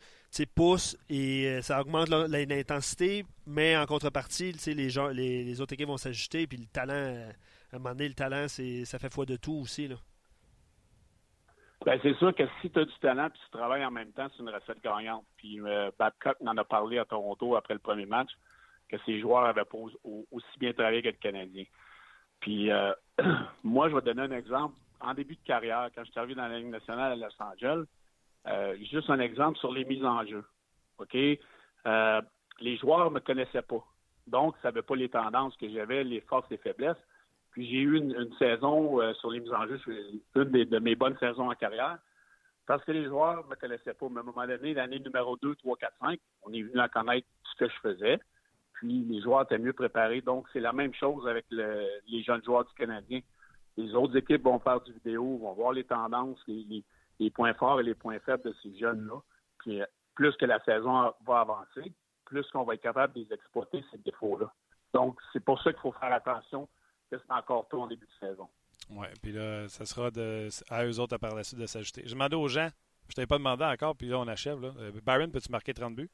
poussent et euh, ça augmente l'intensité, mais en contrepartie, les, gens, les, autres équipes vont s'ajuster, puis le talent, à un moment donné, le talent, ça fait foi de tout aussi. Ben, c'est sûr que si tu as du talent puis tu travailles en même temps, c'est une recette gagnante. Puis Babcock en a parlé à Toronto après le premier match que ces joueurs avaient pas aussi bien travaillé que le Canadien. Puis euh, [clears throat] moi, je vais donner un exemple. En début de carrière, quand je suis arrivé dans la Ligue nationale à Los Angeles, euh, juste un exemple sur les mises en jeu. OK? Euh, les joueurs ne me connaissaient pas. Donc, ils ne savaient pas les tendances que j'avais, les forces et faiblesses. Puis j'ai eu une, saison sur les mises en jeu, une de mes bonnes saisons en carrière, parce que les joueurs ne me connaissaient pas. Mais à un moment donné, l'année numéro 2, 3, 4, 5, on est venu à connaître ce que je faisais puis les joueurs étaient mieux préparés. Donc, c'est la même chose avec les jeunes joueurs du Canadien. Les autres équipes vont faire du vidéo, vont voir les tendances, les, points forts et les points faibles de ces jeunes-là. Puis, plus que la saison va avancer, plus qu'on va être capable de les exploiter, ces défauts-là. Donc, c'est pour ça qu'il faut faire attention que c'est encore tôt en début de saison. Oui, puis là, ça sera de, à eux autres à par la suite de s'ajouter. Je demandais aux gens, je t'avais pas demandé encore, puis là, on achève. Là. Euh, Byron, peux-tu marquer 30 buts?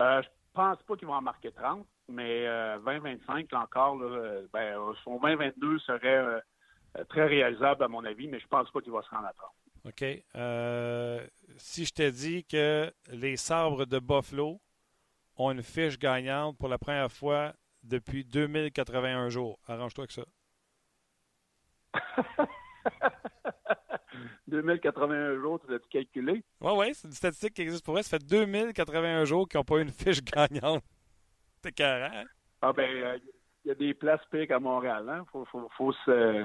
Euh, je pense pas qu'ils vont en marquer 30, mais 20-25, là encore, là, ben, son 20-22 serait très réalisable, à mon avis, mais je pense pas qu'il va se rendre à 30. OK. si je te dis que les sabres de Buffalo ont une fiche gagnante pour la première fois depuis 2081 jours. Arrange-toi avec ça. [laughs] 2081 jours, tu as-tu calculé? Oui, oui, c'est une statistique qui existe pour eux. Ça fait 2081 jours qu'ils n'ont pas eu une fiche gagnante. [laughs] C'est carré. Hein? Ah ben, il euh, y a des places piques à Montréal. Hein? Faut, faut, faut, se,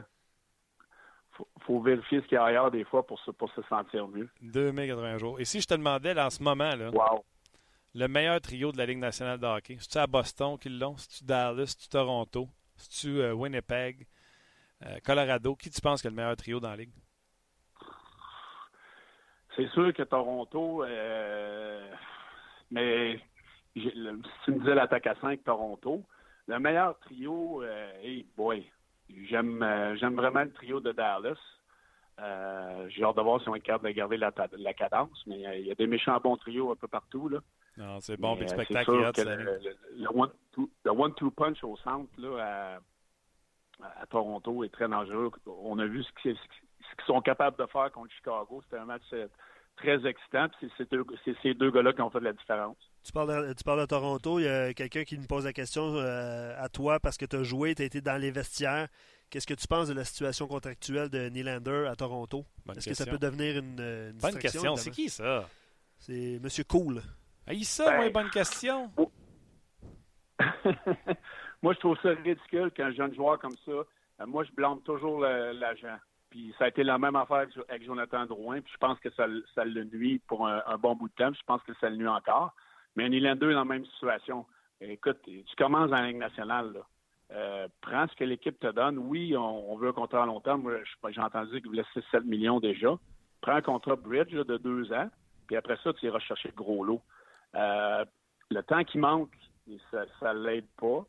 faut, vérifier ce qu'il y a ailleurs des fois pour se, pour se sentir mieux. 2081 jours. Et si je te demandais là, en ce moment, là, wow le meilleur trio de la Ligue nationale de hockey? C'est-tu à Boston qu'ils l'ont? C'est-tu Dallas? C'est-tu Toronto? C'est-tu euh, Winnipeg? Euh, Colorado? Qui tu penses que le meilleur trio dans la Ligue? C'est sûr que Toronto, euh, mais si tu me disais l'attaque à 5, Toronto, le meilleur trio, hey boy, j'aime j'aime vraiment le trio de Dallas. J'ai hâte de voir si on est capable de garder la, la cadence, mais il y a des méchants bons trios un peu partout. Là. Non, c'est bon, puis le spectacle le, le one-two punch au centre là, à, Toronto est très dangereux. On a vu ce qu'ils sont capables de faire contre Chicago. C'était un match euh, très excitant. C'est ces deux gars-là qui ont fait la différence. Tu parles, de, tu parles de Toronto. Il y a quelqu'un qui me pose la question euh, à toi parce que tu as joué, tu as été dans les vestiaires. Qu'est-ce que tu penses de la situation contractuelle de Nylander à Toronto? Est-ce que ça peut devenir une, une Bonne question. C'est qui ça? C'est M. Cool. Ah, ça, ben, bonne question. [laughs] moi, je trouve ça ridicule qu'un jeune joueur comme ça, euh, moi, je blâme toujours l'agent. Puis ça a été la même affaire avec Jonathan Drouin, puis je pense que ça, ça le nuit pour un, bon bout de temps, je pense que ça le nuit encore. Mais Nylander est dans la même situation. Écoute, tu commences dans la Ligue nationale, là. Euh, prends ce que l'équipe te donne. Oui, on, veut un contrat à long terme. J'ai entendu qu'il voulait 6-7 millions déjà. Prends un contrat bridge de deux ans, puis après ça, tu iras chercher le gros lot. Euh, le temps qui manque, ça ne l'aide pas.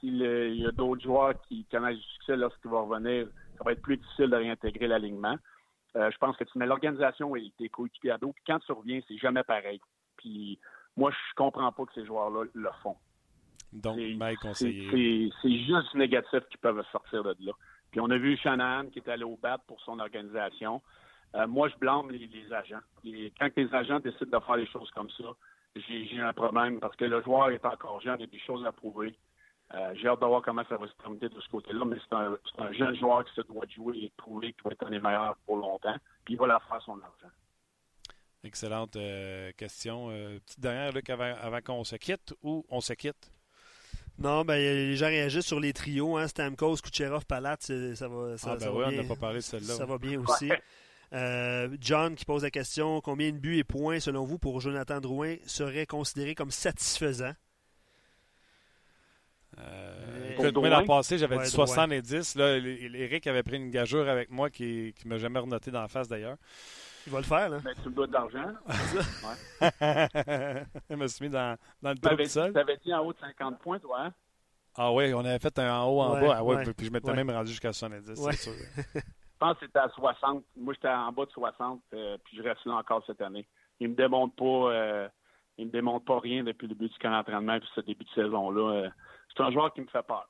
S'il y a d'autres joueurs qui connaissent du succès lorsqu'il va revenir, ça va être plus difficile de réintégrer l'alignement. Euh, je pense que tu mets l'organisation et tes coéquipiers à dos, puis quand tu reviens, c'est jamais pareil. Puis moi, je comprends pas que ces joueurs-là le font. Donc, conseiller. C'est juste négatif qu'ils peuvent sortir de là. Puis on a vu Shanahan qui est allé au bat pour son organisation. Euh, moi, je blâme les, agents. quand les agents décident de faire les choses comme ça, j'ai un problème parce que le joueur est encore jeune, il y a des choses à prouver. Euh, j'ai hâte de voir comment ça va se terminer de ce côté-là, mais c'est un, jeune joueur qui se doit jouer et prouver qu'il va être un des meilleurs pour longtemps, puis il va la faire son argent. Excellente euh, question. Euh, petite dernière, Luc, avant, qu'on se quitte ou on se quitte? Non, ben les gens réagissent sur les trios, hein, Stamkos, Kucherov, Palat, ça va, ça, ah, ben va bien. On n'a pas parlé de celle-là. Ça va bien aussi. Euh, John qui pose la question combien de buts et points, selon vous, pour Jonathan Drouin serait considéré comme satisfaisant euh, écoute, moi, l'an passé, j'avais dit 70. Là, Eric avait pris une gageure avec moi qui ne m'a jamais renoté dans la face, d'ailleurs. Il va le faire, là. Mais tu me dois de l'argent. [laughs] Je me suis mis dans, dans le trou seul. Tu avais dit en haut de 50 points, toi, hein? Ah oui, on avait fait un en haut, en bas. Ah, ouais, puis je m'étais même rendu jusqu'à 70, c'est sûr. [laughs] Je pense que c'était à 60. Moi, j'étais en bas de 60, euh, puis je reste là encore cette année. Il me démontre pas, euh, il me démontre pas rien depuis le début du camp d'entraînement puis ce début de saison-là. Euh. c'est un joueur qui me fait peur.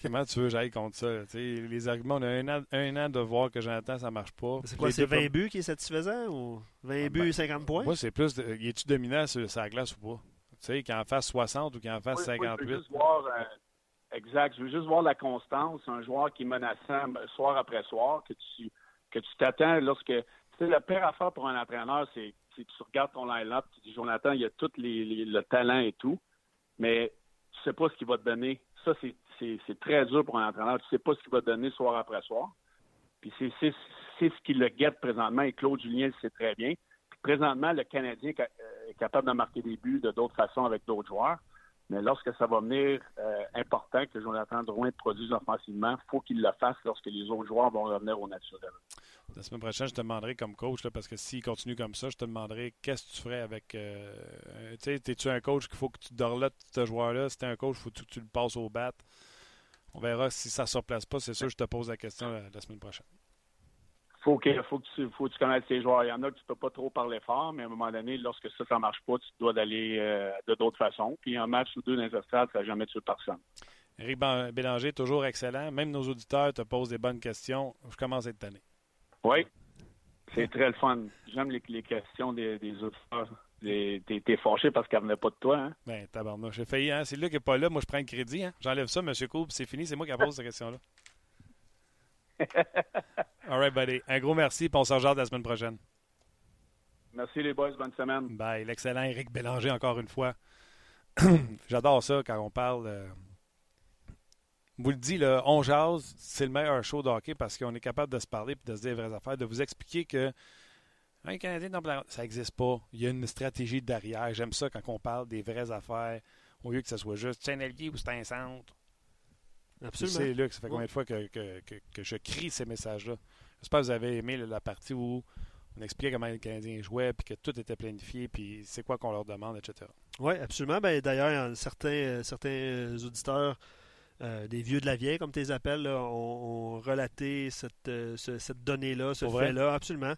Comment tu veux que j'aille contre ça? les arguments, on a un an, un an, de voir que j'entends, ça marche pas. C'est quoi, c'est 20 buts qui est satisfaisant ou 20 ah, buts, 50 ben, points? Moi, c'est plus, de, es-tu dominant sur sa glace ou pas? Tu sais, qu'il en fasse 60 ou qu'il en fasse 58? Exact. Je veux juste voir la constance. Un joueur qui est menaçant soir après soir, que tu que tu t'attends lorsque. Tu sais, la pire affaire pour un entraîneur, c'est que tu regardes ton line-up, tu dis Jonathan, il y a tout les, le talent et tout, mais tu sais pas ce qu'il va te donner. Ça, c'est très dur pour un entraîneur. Tu sais pas ce qu'il va te donner soir après soir. Puis c'est ce qui le guette présentement, et Claude Julien le sait très bien. Puis présentement, le Canadien est capable de marquer des buts de d'autres façons avec d'autres joueurs. Mais lorsque ça va venir euh, important que Jonathan Drouin produise offensivement, il faut qu'il le fasse lorsque les autres joueurs vont revenir au naturel. La semaine prochaine, je te demanderai comme coach, là, parce que s'il continue comme ça, je te demanderai qu'est-ce que tu ferais avec. Euh, tu sais, es-tu un coach qu'il faut que tu dorlotes ce joueur-là? Si t'es un coach, il faut que tu, le passes au bat? On verra si ça ne se replace pas. C'est sûr, je te pose la question la, semaine prochaine. Faut que, faut, que tu, faut que tu connaisses tes joueurs. Il y en a que tu ne peux pas trop parler fort, mais à un moment donné, lorsque ça, ça ne marche pas, tu dois d'aller euh, de d'autres façons. Puis un match ou deux dans les ça n'a jamais tué personne. Éric Bélanger, toujours excellent. Même nos auditeurs te posent des bonnes questions. Je commence à être tanné. Oui, c'est très le fun. J'aime les, questions des, des auditeurs. T'es fâché parce qu'elle venait pas de toi, hein? Ben, tabarnak. J'ai failli, hein? C'est lui qui n'est pas là. Moi, je prends le crédit, hein? J'enlève ça, M. Coupe, c'est fini. C'est moi qui pose cette question-là. [laughs] All right, buddy. Un gros merci, puis on se la semaine prochaine. Merci, les boys. Bonne semaine. Bye. L'excellent Éric Bélanger, encore une fois. [clears throat] J'adore ça quand on parle. Euh, vous le dit, le On Jazz, c'est le meilleur show de hockey parce qu'on est capable de se parler et de se dire les vraies affaires, de vous expliquer que un Canadien, ça n'existe pas. Il y a une stratégie derrière. J'aime ça quand on parle des vraies affaires au lieu que ce soit juste c'est un allié ou c'est un centre. Absolument. C'est que ça fait combien de fois que, que, que, je crie ces messages-là. J'espère que vous avez aimé la partie où on expliquait comment les Canadiens jouaient, puis que tout était planifié, puis c'est quoi qu'on leur demande, etc. Oui, absolument. Ben, D'ailleurs, certains, euh, certains auditeurs euh, des vieux de la vieille, comme tu les appelles, ont, relaté cette, euh, cette donnée-là, ce fait-là, absolument.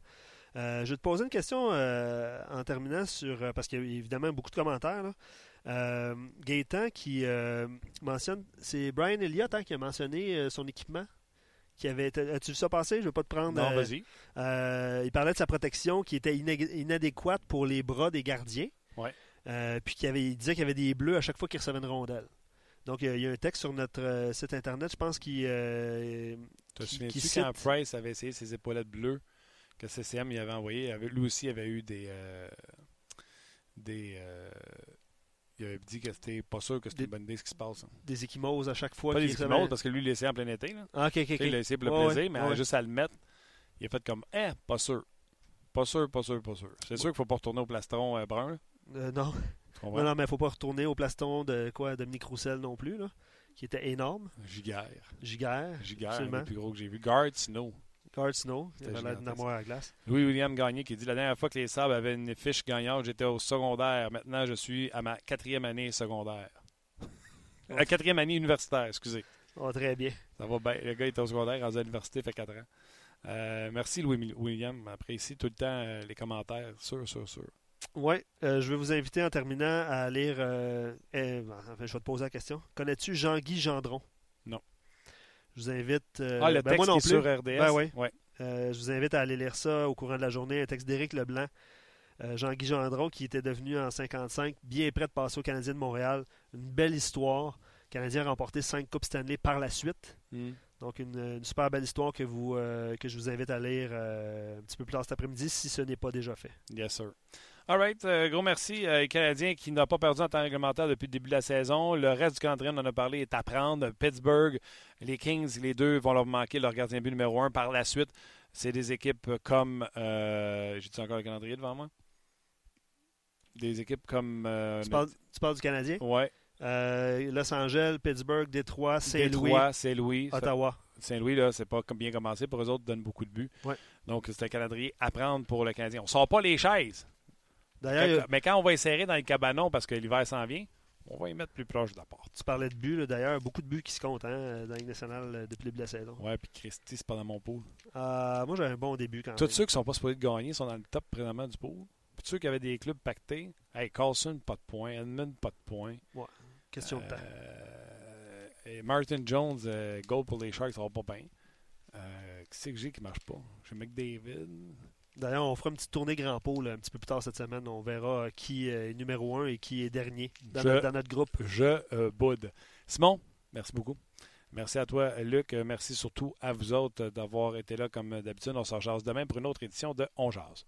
Euh, je vais te poser une question en terminant sur parce qu'il y a évidemment beaucoup de commentaires. Là. Gaétan qui mentionne, c'est Brian Elliott hein, qui a mentionné son équipement. Qui avait, as-tu vu ça passer? Je ne vais pas te prendre. Non, vas-y. il parlait de sa protection qui était inadéquate pour les bras des gardiens. Ouais. puis qu'il avait, il disait qu'il y avait des bleus à chaque fois qu'il recevait une rondelle. Donc, il y, a un texte sur notre euh, site internet, je pense, qui. Euh, tu te souviens-tu quand Price avait essayé ses épaulettes bleues que CCM il avait envoyé Lui aussi avait eu des. Euh, des il avait dit que c'était pas sûr que c'était une bonne idée ce qui se passe. Hein. Des échymoses à chaque fois. Pas des échymoses parce que lui, il l'a essayé en plein été. Là. Ah, ok, ok. Il l'a essayé pour le plaisir, mais juste à le mettre, il a fait comme Eh, pas sûr. Pas sûr, pas sûr, pas sûr. C'est sûr qu'il ne faut pas retourner au plastron brun. non. Non, non, mais il ne faut pas retourner au plaston de quoi Dominique Roussel non plus, là, qui était énorme. Giguère. Giguère. Giguère, le plus gros que j'ai vu. Guard Snow. Guard Snow, il avait une armoire à glace. Louis-William Gagné qui dit La dernière fois que les Sabres avaient une fiche gagnante, j'étais au secondaire. Maintenant, je suis à ma quatrième année secondaire. La [laughs] quatrième année universitaire, excusez. Oh, très bien. Ça va bien. Le gars est au secondaire, à l'université, fait quatre ans. Euh, merci Louis-William. Ici, tout le temps, euh, les commentaires, sûr, sûr, sûr. Oui, euh, je vais vous inviter en terminant à lire. Euh, eh, enfin, je vais te poser la question. Connais-tu Jean-Guy Gendron? Je vous invite. Euh, ah, le ben, texte moi non plus. sur RDS. Ben, oui. ouais. je vous invite à aller lire ça au courant de la journée. Un texte d'Éric Leblanc. Jean-Guy Gendron, qui était devenu en 55, bien prêt de passer au Canadien de Montréal. Une belle histoire. Le Canadien a remporté cinq Coupes Stanley par la suite. Hmm. Donc, une, super belle histoire que, vous, que je vous invite à lire un petit peu plus tard cet après-midi si ce n'est pas déjà fait. Yes, sir. All right. Euh, gros merci. Euh, Canadien qui n'a pas perdu en temps réglementaire depuis le début de la saison. Le reste du calendrier, on en a parlé, est à prendre. Pittsburgh, les Kings, les deux vont leur manquer leur gardien but numéro un. Par la suite, c'est des équipes comme. Euh, J'ai-tu encore le calendrier devant moi? Des équipes comme. Euh, tu, parles, du Canadien? Oui. Los Angeles, Pittsburgh, Détroit, Saint-Louis. Détroit, Saint-Louis. Ottawa. Saint-Louis, là, c'est pas bien commencé. Pour eux autres, donnent beaucoup de buts. Ouais. Donc, c'est un calendrier à prendre pour le Canadien. On sort pas les chaises. D'ailleurs, mais quand on va insérer dans le cabanon parce que l'hiver s'en vient, on va y mettre plus proche de la porte. Tu parlais de buts, d'ailleurs, beaucoup de buts qui se comptent hein, dans la nationale euh, depuis le début de la saison. Ouais, puis Christy, c'est pas dans mon pool. Euh, moi, j'ai un bon début quand même. Tous ceux qui sont pas supposés de gagner sont dans le top présentement du pool. Puis tous ceux qui avaient des clubs pactés, hey, Carlson, pas de points. Edmund, pas de points. Ouais, question de temps. Euh, et Martin Jones, gold pour les Sharks, ça va pas bien. qui c'est que j'ai qui marche pas? J'ai McDavid. D'ailleurs, on fera une petite tournée grand pot un petit peu plus tard cette semaine. On verra qui est numéro un et qui est dernier dans, notre, groupe. Je euh, boude. Simon, merci beaucoup. Merci à toi, Luc. Merci surtout à vous autres d'avoir été là comme d'habitude. On se demain pour une autre édition de On Jase.